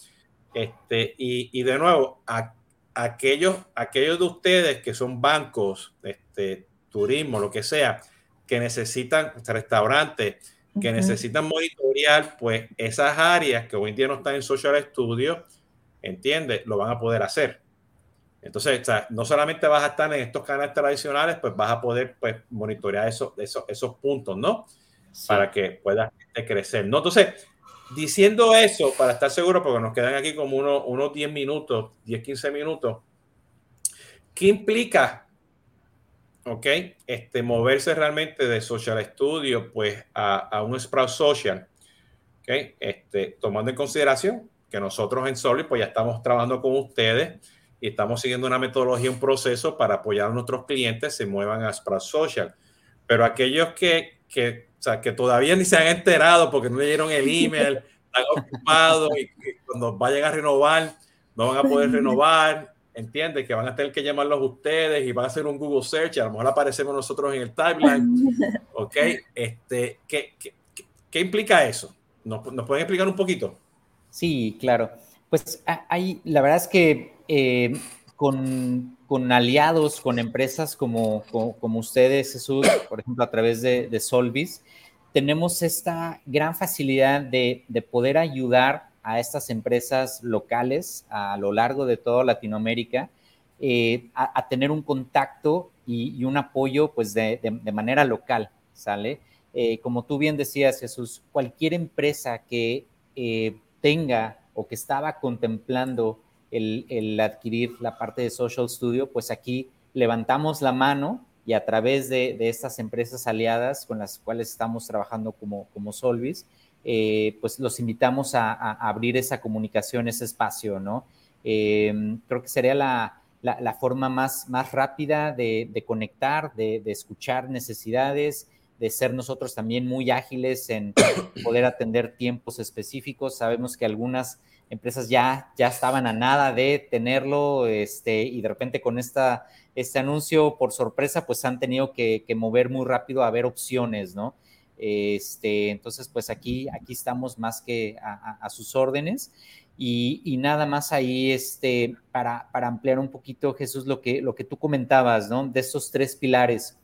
Este, y, y de nuevo, aquí aquellos, aquellos de ustedes que son bancos, este, turismo, lo que sea, que necesitan restaurantes, que necesitan monitorear, pues esas áreas que hoy en día no están en Social Studio, entiende, lo van a poder hacer. Entonces, no solamente vas a estar en estos canales tradicionales, pues vas a poder pues, monitorear esos, esos, esos puntos, ¿no? Para que puedas crecer, ¿no? Entonces, diciendo eso, para estar seguro, porque nos quedan aquí como unos, unos 10 minutos, 10, 15 minutos, ¿qué implica, ok, este, moverse realmente de Social Studio, pues, a, a un Sprout Social? Okay, este, tomando en consideración que nosotros en Solid pues ya estamos trabajando con ustedes y estamos siguiendo una metodología, un proceso para apoyar a nuestros clientes se muevan a Sprout Social. Pero aquellos que, que, o sea, que todavía ni se han enterado porque no leyeron el email, están ocupados y, cuando vayan a renovar no van a poder renovar, entiende que van a tener que llamarlos ustedes y van a hacer un Google search, a lo mejor aparecemos nosotros en el timeline, ¿ok? Este, ¿qué, qué, qué implica eso? ¿Nos, pueden explicar un poquito? Sí, claro. Pues hay, la verdad es que eh, con, con, aliados, con empresas como, como, ustedes, Jesús, por ejemplo, a través de, de Solvis, tenemos esta gran facilidad de, de, poder ayudar a estas empresas locales a lo largo de toda Latinoamérica eh, a, tener un contacto y, y un apoyo pues de, de manera local, ¿sale? Eh, como tú bien decías, Jesús, cualquier empresa que eh, tenga o que estaba contemplando el, adquirir la parte de Social Studio, pues aquí levantamos la mano y a través de, estas empresas aliadas con las cuales estamos trabajando como, como Solvis, eh, pues los invitamos a, abrir esa comunicación, ese espacio, ¿no? creo que sería la, forma más, más rápida de, conectar, de, escuchar necesidades, de ser nosotros también muy ágiles en poder atender tiempos específicos. Sabemos que algunas empresas ya, ya estaban a nada de tenerlo este, y de repente con esta, este anuncio por sorpresa pues han tenido que, mover muy rápido a ver opciones, ¿no? Este, entonces pues aquí, aquí estamos más que a, sus órdenes. Y, nada más ahí, este, para, para, ampliar un poquito, Jesús, lo que, lo que tú comentabas, ¿no? De estos tres pilares.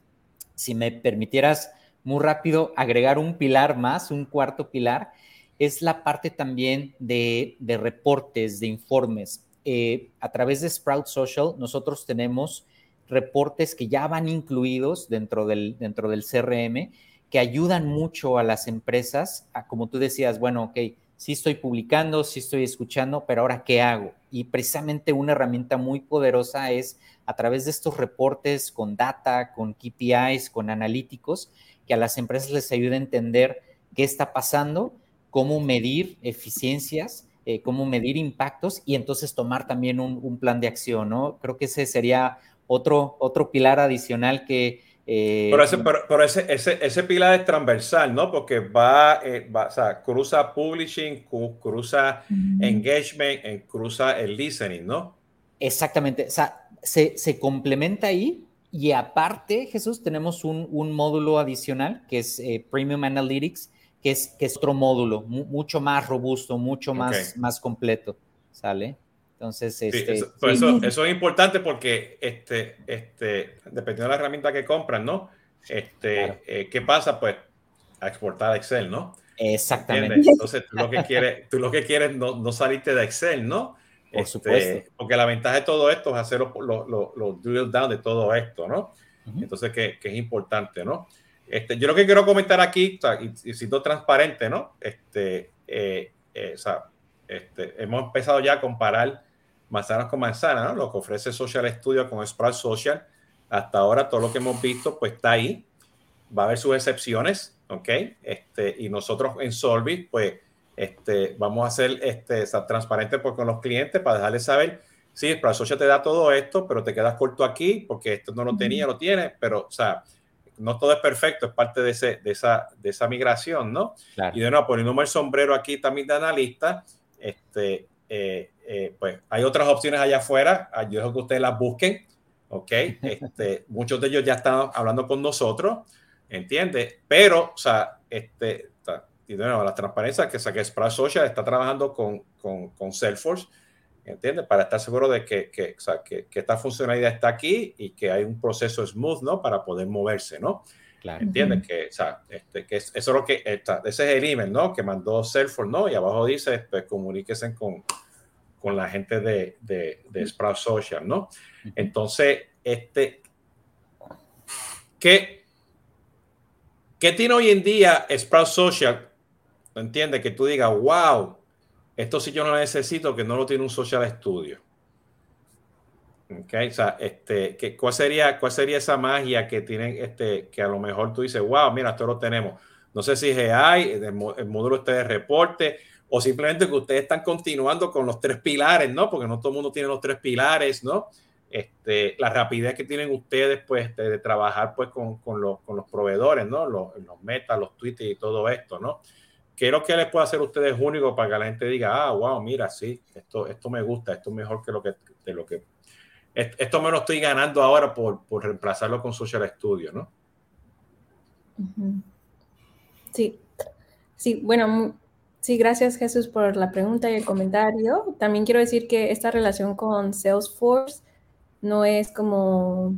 Si me permitieras muy rápido agregar un pilar más, un cuarto pilar, es la parte también de, reportes, de informes. Eh, a través de Sprout Social, nosotros tenemos reportes que ya van incluidos dentro del, dentro del CRM, que ayudan mucho a las empresas, como tú decías, bueno, ok, sí estoy publicando, sí estoy escuchando, pero ahora, ¿qué hago? Y precisamente una herramienta muy poderosa es a través de estos reportes con data, con KPIs, con analíticos, que a las empresas les ayude a entender qué está pasando, cómo medir eficiencias, eh, cómo medir impactos y entonces tomar también un, plan de acción, ¿no? Creo que ese sería otro, otro pilar adicional que... Eh, pero ese, pero, ese, ese, ese, pilar es transversal, ¿no? Porque va, eh, va o sea, cruza publishing, cruza engagement, cruza el listening, ¿no? Exactamente, o sea, se, se complementa ahí y aparte, Jesús, tenemos un, módulo adicional que es eh, Premium Analytics, que es, que es otro módulo mucho más robusto, mucho más, más completo, ¿sale? Entonces, este, eso, eso, eso, es importante porque, este, este, dependiendo de la herramienta que compran, ¿no? Este, eh, ¿Qué pasa? Pues a exportar a Excel, ¿no? Exactamente. Entonces, tú lo que quieres, tú lo que quieres no, no salirte de Excel, ¿no? Por este, supuesto. Porque la ventaja de todo esto es hacer los, los, drill down de todo esto, ¿no? Entonces, que, que, es importante, ¿no? Este, yo lo que quiero comentar aquí, y, siendo transparente, ¿no? Este, eh, eh, o sea, este, hemos empezado ya a comparar manzanas con manzanas, ¿no? Lo que ofrece Social Studio con Sprout Social. Hasta ahora todo lo que hemos visto, pues está ahí. Va a haber sus excepciones, ¿ok? Este, y nosotros en Solvit, pues este, vamos a ser este, transparentes con los clientes para dejarles saber, sí, el Social te da todo esto, pero te quedas corto aquí porque esto no lo tenía, lo tiene, pero, o sea, no todo es perfecto, es parte de, ese, de, esa, de esa migración, ¿no? Y de nuevo, poniéndome el sombrero aquí también de analista, este, eh, eh, pues hay otras opciones allá afuera, ah, yo dejo que ustedes las busquen, ¿ok? Este, muchos de ellos ya están hablando con nosotros, ¿entiendes? Pero, o sea, este, y de nuevo, la transparencia que, que Sprout Social está trabajando con, con, con Salesforce, ¿entiendes? Para estar seguro de que, que, o sea, que, que, esta funcionalidad está aquí y que hay un proceso smooth, ¿no? Para poder moverse, ¿no? Claro. ¿Entiendes? Que, o sea, este, que eso es lo que, está, ese es el email, ¿no? Que mandó Salesforce, ¿no? Y abajo dice, pues comuníquese con, con la gente de, de, de Sprout Social, ¿no? Entonces, este, ¿qué, ¿qué tiene hoy en día Sprout Social entiendes? Que tú digas, wow, esto sí yo no necesito, que no lo tiene un social studio. Okay, o sea, este, ¿qué, cuál, sería, ¿cuál sería esa magia que tienen, este, que a lo mejor tú dices, wow, mira, esto lo tenemos? No sé si es AI, el, módulo este de reporte, o simplemente que ustedes están continuando con los tres pilares, ¿no? Porque no todo el mundo tiene los tres pilares, ¿no? Este, la rapidez que tienen ustedes, pues, de, trabajar, pues, con, con, los, con, los, proveedores, ¿no? Los, los metas, los tweets y todo esto, ¿no? ¿Qué es lo que les puede hacer a ustedes único para que la gente diga, ah, wow, mira, sí, esto, esto me gusta, esto es mejor que lo que, de lo que esto me lo estoy ganando ahora por, por reemplazarlo con Social Studio, ¿no? Sí, sí, bueno, sí, gracias Jesús por la pregunta y el comentario. También quiero decir que esta relación con Salesforce no es como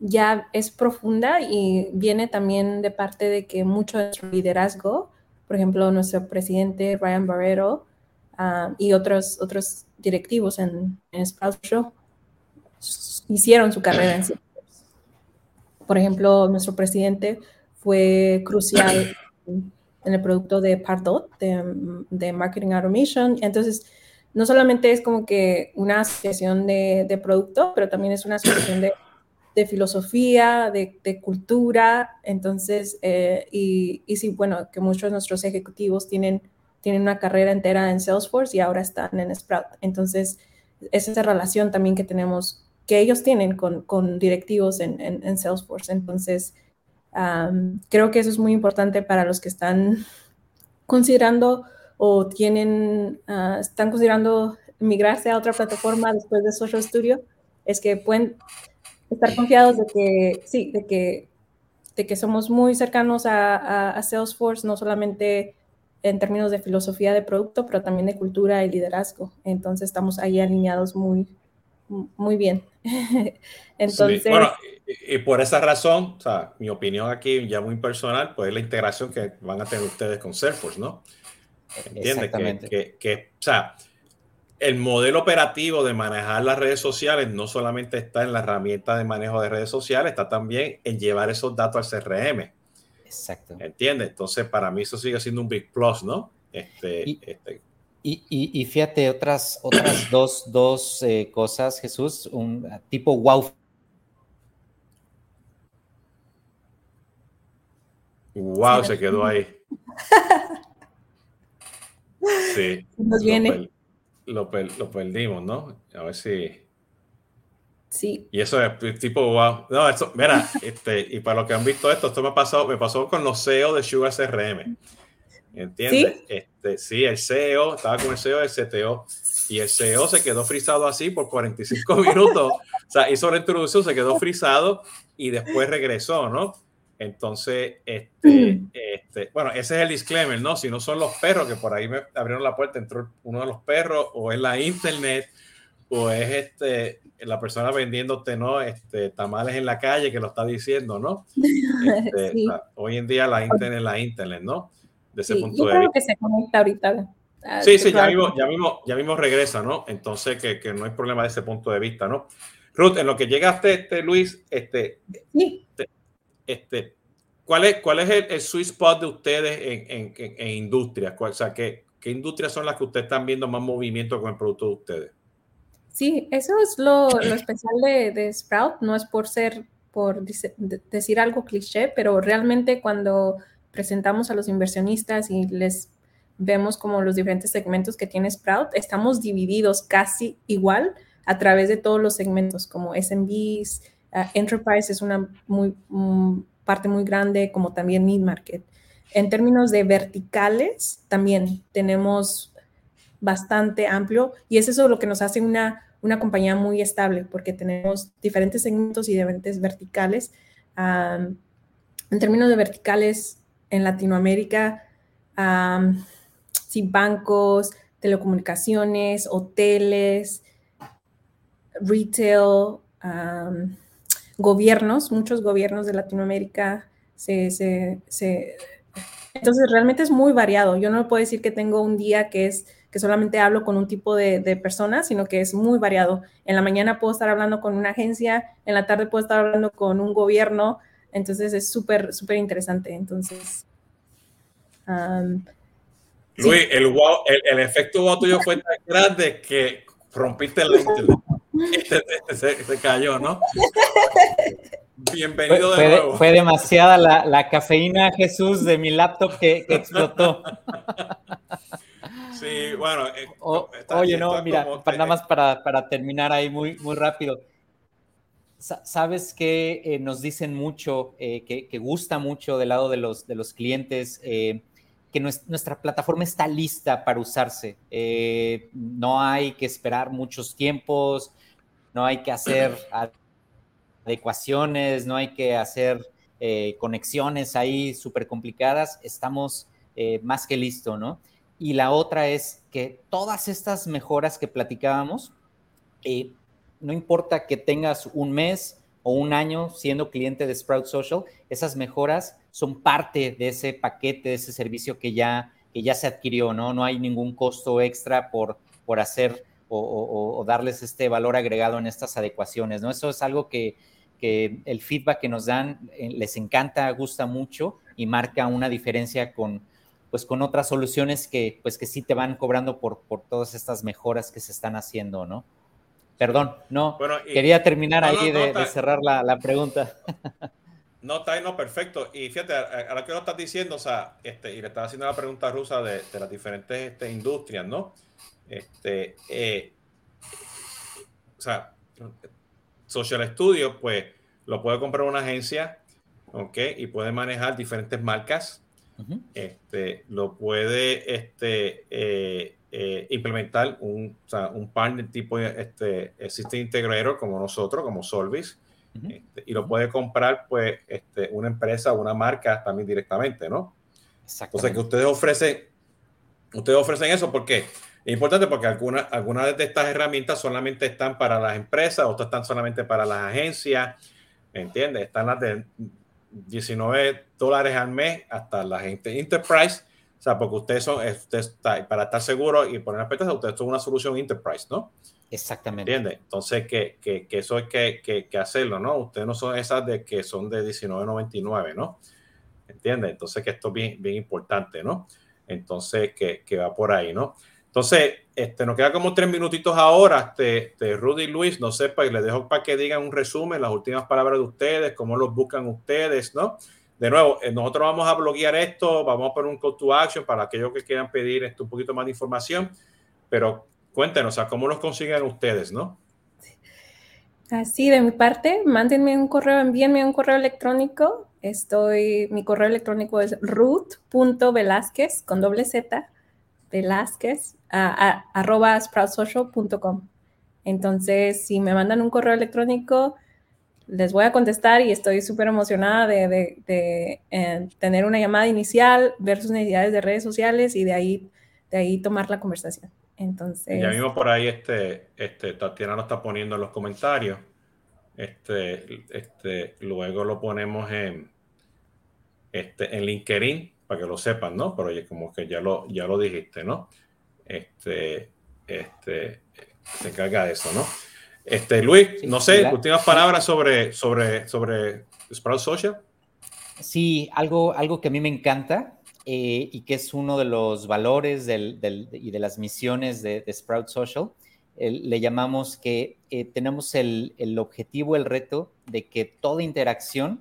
ya es profunda y viene también de parte de que mucho de nuestro liderazgo, por ejemplo, nuestro presidente Ryan Barrero ah, y otros, otros directivos en, en Show hicieron su carrera en. Por ejemplo, nuestro presidente fue crucial en el producto de Pardot, de, Marketing Automation. Entonces, no solamente es como que una asociación de, producto, pero también es una asociación de, filosofía, de, cultura. Entonces, eh, y, y, sí, bueno, que muchos de nuestros ejecutivos tienen, tienen una carrera entera en Salesforce y ahora están en Sprout. Entonces, es esa relación también que tenemos que ellos tienen con, con directivos en, en, Salesforce. Entonces, creo que eso es muy importante para los que están considerando o tienen, uh, están considerando migrarse a otra plataforma después de Social Studio, es que pueden estar confiados de que, sí, de que, de que somos muy cercanos a, a Salesforce, no solamente en términos de filosofía de producto, pero también de cultura y liderazgo. Entonces estamos ahí alineados muy, muy bien. Entonces. bueno, y, por esa razón, o sea, mi opinión aquí ya muy personal, pues es la integración que van a tener ustedes con Salesforce, ¿no? ¿Entiendes? Que, que, o sea, el modelo operativo de manejar las redes sociales no solamente está en la herramienta de manejo de redes sociales, está también en llevar esos datos al CRM. Exacto. ¿Entiendes? Entonces, para mí eso sigue siendo un big plus, ¿no? Este, este, y, fíjate, otras, otras dos, dos eh, cosas, Jesús, un tipo wow. Wow, se quedó ahí. Sí. Nos viene. Lo, perdimos, ¿no? A ver si. Sí. Y eso es tipo wow. No, eso, mira, este, y para los que han visto esto, esto me pasó, me pasó con los CEO de Sugar CRM. ¿Entiendes? ¿Sí? Este, sí, el CEO, estaba con el CEO del CTO y el CEO se quedó frisado así por 45 minutos. o sea, hizo la introducción, se quedó frisado y después regresó, ¿no? Entonces, este, este, bueno, ese es el disclaimer, ¿no? Si no son los perros que por ahí me abrieron la puerta, entró uno de los perros, o es la internet, o es este, la persona vendiéndote, ¿no? Este, tamales en la calle que lo está diciendo, ¿no? Este, hoy en día la internet es la internet, ¿no? de ese punto de creo que se conecta ahorita. Sí, sí, ya mismo, ya, mismo, ya mismo regresa, ¿no? Entonces, que, que, no hay problema de ese punto de vista, ¿no? Ruth, en lo que llegaste, este, Luis, este, este, este, ¿cuál es, cuál es el, sweet spot de ustedes en, en, en, industria? O sea, ¿qué, ¿qué industrias son las que ustedes están viendo más movimiento con el producto de ustedes? Sí, eso es lo, lo especial de, de, Sprout, no es por ser, por decir algo cliché, pero realmente cuando presentamos a los inversionistas y les vemos como los diferentes segmentos que tiene Sprout, estamos divididos casi igual a través de todos los segmentos, como SMBs, ah, Enterprise es una muy, mm, parte muy grande, como también Mid Market. En términos de verticales, también tenemos bastante amplio y es eso lo que nos hace una, una compañía muy estable, porque tenemos diferentes segmentos y diferentes verticales. en términos de verticales, en Latinoamérica, sin bancos, telecomunicaciones, hoteles, retail, gobiernos, muchos gobiernos de Latinoamérica se, Entonces realmente es muy variado. Yo no puedo decir que tengo un día que es que solamente hablo con un tipo de, de personas, sino que es muy variado. En la mañana puedo estar hablando con una agencia, en la tarde puedo estar hablando con un gobierno, entonces es súper, súper interesante. Entonces, Luis, el, wow, el, efecto wow tuyo fue tan grande que rompiste la internet. Este, este, se, cayó, ¿no? Bienvenido de nuevo. Fue demasiada la, cafeína, Jesús, de mi laptop que, explotó. Sí, bueno. Eh, oye, no, mira, nada más para, terminar ahí muy, muy rápido. Sabes que eh, nos dicen mucho, eh, que, gusta mucho del lado de los, de los clientes, que nuestra plataforma está lista para usarse. Eh, no hay que esperar muchos tiempos, no hay que hacer adecuaciones, no hay que hacer eh, conexiones ahí súper complicadas. Estamos eh, más que listo, ¿no? Y la otra es que todas estas mejoras que platicábamos, no importa que tengas un mes o un año siendo cliente de Sprout Social, esas mejoras son parte de ese paquete, de ese servicio que ya, que ya se adquirió, ¿no? No hay ningún costo extra por, por hacer o, darles este valor agregado en estas adecuaciones, ¿no? Eso es algo que, que el feedback que nos dan eh, les encanta, gusta mucho y marca una diferencia con, pues con otras soluciones que, pues que sí te van cobrando por, por todas estas mejoras que se están haciendo, ¿no? Perdón, no, quería terminar ahí de, de, cerrar la, la pregunta. No, está ahí, no, perfecto. Y fíjate, a, lo que nos estás diciendo, o sea, este, y le estaba haciendo la pregunta rusa de, las diferentes este, industrias, ¿no? Este, eh, o sea, Social Studio, pues, lo puede comprar una agencia, ¿ok? Y puede manejar diferentes marcas. este, lo puede este, eh, eh, implementar un, o sea, un partner tipo este, System Integrator como nosotros, como Solvis este, y lo puede comprar pues este, una empresa o una marca también directamente, ¿no? Entonces que ustedes ofrecen, ustedes ofrecen eso porque es importante porque algunas, algunas de estas herramientas solamente están para las empresas, otras están solamente para las agencias, ¿me entiendes? Están las de 19 dólares al mes hasta la gente enterprise, o sea, porque ustedes son, para estar seguros y poner las ustedes son una solución enterprise, ¿no? Exactamente. ¿Entiendes? Entonces, que, que, que, eso es que, que, hacerlo, ¿no? Ustedes no son esas de que son de 19.99, ¿no? ¿Entiendes? Entonces, que esto es bien, bien importante, ¿no? Entonces, que, que va por ahí, ¿no? Entonces, este, nos queda como tres minutitos ahora. Este, este Rudy y Luis, no sé, pues les dejo para que digan un resumen, las últimas palabras de ustedes, cómo los buscan ustedes, ¿no? De nuevo, eh, nosotros vamos a bloquear esto, vamos a poner un call to action para aquellos que quieran pedir esto un poquito más de información, pero cuéntenos, ¿a cómo los consiguen ustedes, no? Así, de mi parte, mándenme un correo, envíenme un correo electrónico. Estoy, mi correo electrónico es root.velázquez con doble Z, Velázquez, arroba sproutsocial.com. Entonces, si me mandan un correo electrónico, les voy a contestar y estoy súper emocionada de, eh, tener una llamada inicial, ver sus necesidades de redes sociales y de ahí, de ahí tomar la conversación. Entonces. Ya mismo por ahí este, este, Tatiana lo está poniendo en los comentarios. Este, este, luego lo ponemos en, este, en LinkedIn para que lo sepan, ¿no? Pero oye, como que ya lo, ya lo dijiste, ¿no? Este, este, se encarga de eso, ¿no? Este, Luis, no sé, últimas palabras sobre, sobre, sobre Sprout Social. Sí, algo, algo que a mí me encanta eh, y que es uno de los valores y de las misiones de, Sprout Social. le llamamos que eh, tenemos el, objetivo, el reto de que toda interacción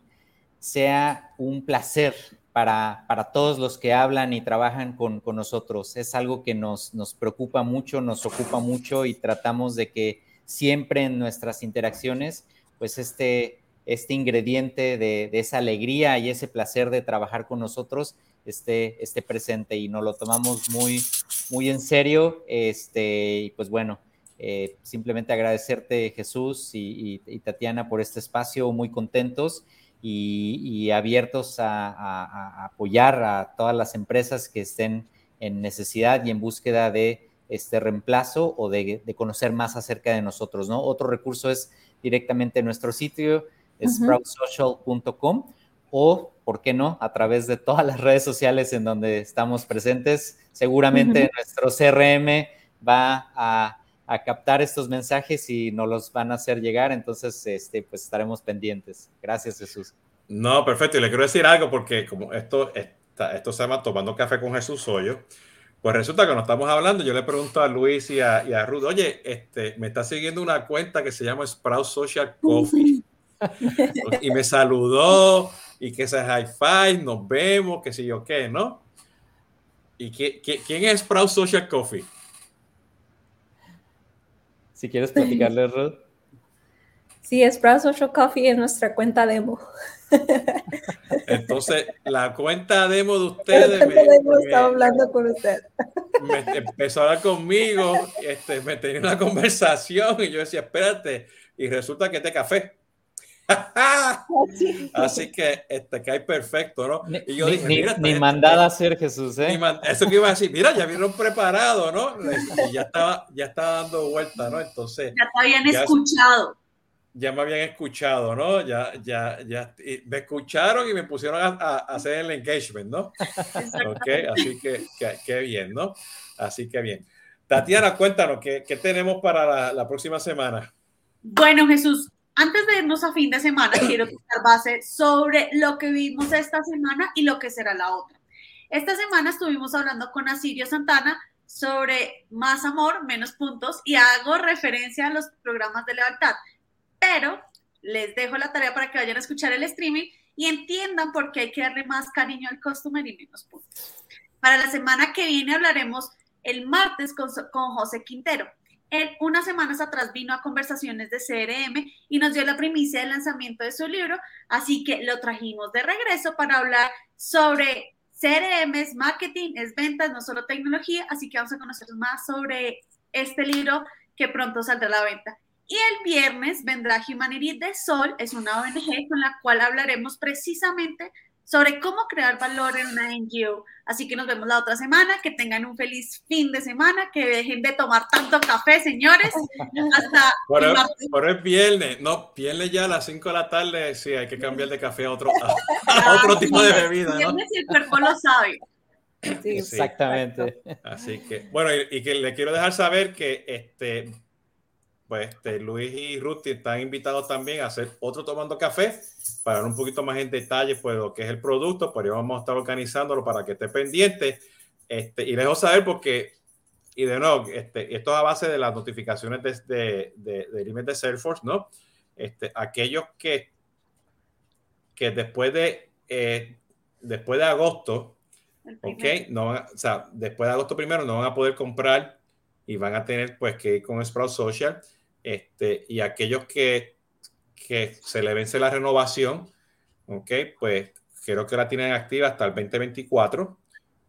sea un placer para, todos los que hablan y trabajan con, nosotros. Es algo que nos, preocupa mucho, nos ocupa mucho y tratamos de que siempre en nuestras interacciones, pues este, este ingrediente de, de, esa alegría y ese placer de trabajar con nosotros esté, esté presente y nos lo tomamos muy, muy en serio. Este, y pues bueno, eh, simplemente agradecerte Jesús y, Tatiana por este espacio, muy contentos y, abiertos a, apoyar a todas las empresas que estén en necesidad y en búsqueda de este reemplazo o de, conocer más acerca de nosotros, ¿no? Otro recurso es directamente nuestro sitio, sproutsocial.com o, ¿por qué no?, a través de todas las redes sociales en donde estamos presentes. Seguramente nuestro CRM va a, captar estos mensajes y nos los van a hacer llegar, entonces, este, pues estaremos pendientes. Gracias, Jesús. No, perfecto. Y le quiero decir algo porque como esto, esto se llama Tomando Café con Jesús Hoyo. Pues resulta que nos estamos hablando, yo le pregunto a Luis y a, y a Ruth, oye, este, me está siguiendo una cuenta que se llama Sprout Social Coffee. y me saludó y que ese high five, nos vemos, que sé yo qué, ¿no? ¿Y qué, quién es Sprout Social Coffee? Si quieres platicarle, Ruth. Sí, Sprout Social Coffee es nuestra cuenta demo. Entonces, la cuenta demo de ustedes. Me, hablando con usted. empezó a hablar conmigo, este, me tenía una conversación y yo decía, espérate, y resulta que este café. Así que este hay perfecto, ¿no? Y yo dije, mira, ni mandada a hacer Jesús, ¿eh? Eso que iba a decir, mira, ya vieron preparado, ¿no? Y ya estaba, ya estaba dando vuelta, ¿no? Entonces. Ya te habían escuchado ya me habían escuchado, ¿no? Ya, ya, ya, me escucharon y me pusieron a, hacer el engagement, ¿no? ok, así que, qué bien, ¿no? Así que bien. Tatiana, cuéntanos, ¿qué, qué tenemos para la, la, próxima semana? Bueno, Jesús, antes de irnos a fin de semana, quiero tocar base sobre lo que vimos esta semana y lo que será la otra. Esta semana estuvimos hablando con Asirio Santana sobre más amor, menos puntos, y hago referencia a los programas de lealtad pero les dejo la tarea para que vayan a escuchar el streaming y entiendan por qué hay que darle más cariño al customer y menos puntos. Para la semana que viene hablaremos el martes con, José Quintero. Él unas semanas atrás vino a conversaciones de CRM y nos dio la primicia del lanzamiento de su libro, así que lo trajimos de regreso para hablar sobre CRM, es marketing, es ventas, no solo tecnología, así que vamos a conocer más sobre este libro que pronto saldrá a la venta. Y el viernes vendrá Humanity de Sol, es una ONG con la cual hablaremos precisamente sobre cómo crear valor en una NGO. Así que nos vemos la otra semana, que tengan un feliz fin de semana, que dejen de tomar tanto café, señores. Hasta por el, por el viernes, no, viernes ya a las 5 de la tarde, sí, hay que cambiar de café a otro, a, otro tipo de bebida. ¿no? Viernes el cuerpo lo sabe. Sí, exactamente. Así que, bueno, y, y, que le quiero dejar saber que este pues este, Luis y Ruth están invitados también a hacer otro tomando café para dar un poquito más en detalle pues lo que es el producto, pues vamos a estar organizándolo para que esté pendiente. Este, y les dejo saber porque y de nuevo, este, esto es a base de las notificaciones de, de, de, de Salesforce, ¿no? Este, aquellos que, que después de eh, después de agosto, ok, no o sea, después de agosto primero no van a poder comprar y van a tener pues que ir con Sprout Social este, y aquellos que, que se le vence la renovación, ok, pues creo que la tienen activa hasta el 2024.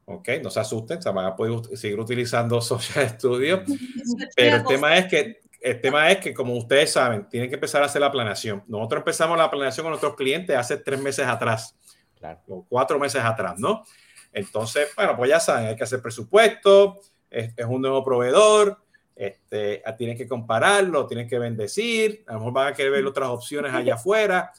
Ok, no se asusten, se van a poder seguir utilizando Social Studio. Pero el tema es que el tema es que, como ustedes saben, tienen que empezar a hacer la planeación. Nosotros empezamos la planeación con nuestros clientes hace tres meses atrás, claro. o cuatro meses atrás, ¿no? Entonces, bueno, pues ya saben, hay que hacer presupuesto, es, es un nuevo proveedor, este, tienen que compararlo, tienen que bendecir, a lo mejor van a querer ver otras opciones allá afuera,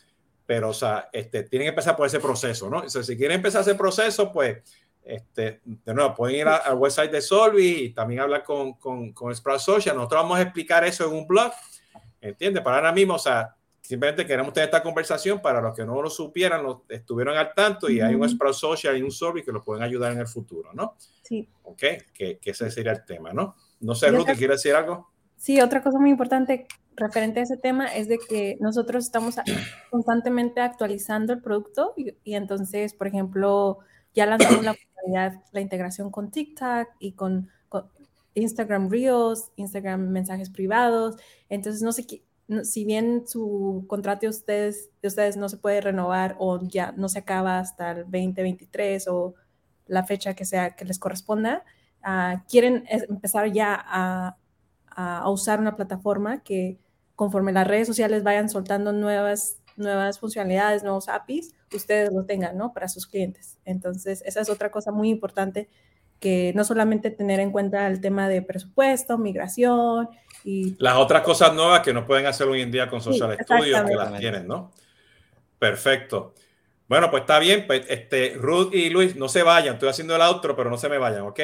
pero o sea, este, tienen que empezar por ese proceso, ¿no? O sea, si quieren empezar ese proceso, pues, este, de nuevo, pueden ir al website de Solvi y también hablar con, con, con Sprout Social. Nosotros vamos a explicar eso en un blog, ¿entiendes? Para ahora mismo, o sea, simplemente queremos tener esta conversación para los que no lo supieran, lo estuvieron al tanto y hay un Sprout Social y un Solvi que lo pueden ayudar en el futuro, ¿no? Sí. Ok, que, que ese sería el tema, ¿no? No sé, Ruth, ¿quiere decir algo? Sí, otra cosa muy importante referente a ese tema es de que nosotros estamos constantemente actualizando el producto y, entonces, por ejemplo, ya lanzamos la, la integración con TikTok y con, Instagram Reels, Instagram mensajes privados. Entonces, no sé si bien su contrato de ustedes, de ustedes no se puede renovar o ya no se acaba hasta el 2023 o la fecha que sea que les corresponda, Ah, quieren empezar ya a, a, usar una plataforma que conforme las redes sociales vayan soltando nuevas, nuevas funcionalidades, nuevos APIs, ustedes lo tengan, ¿no? Para sus clientes. Entonces, esa es otra cosa muy importante que no solamente tener en cuenta el tema de presupuesto, migración y... Las otras cosas nuevas que no pueden hacer hoy en día con Social Studio, que las tienen, ¿no? Perfecto. Bueno, pues está bien, pues este, Ruth y Luis, no se vayan, estoy haciendo el outro, pero no se me vayan, ¿ok?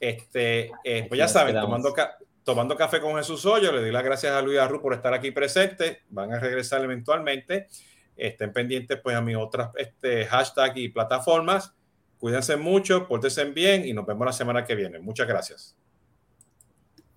Este, eh, pues ya saben, tomando, tomando café con Jesús Hoyo, le doy las gracias a Luis Arru por estar aquí presente. Van a regresar eventualmente. Estén pendientes pues a mis otras este, hashtags y plataformas. Cuídense mucho, pórtense bien y nos vemos la semana que viene. Muchas gracias.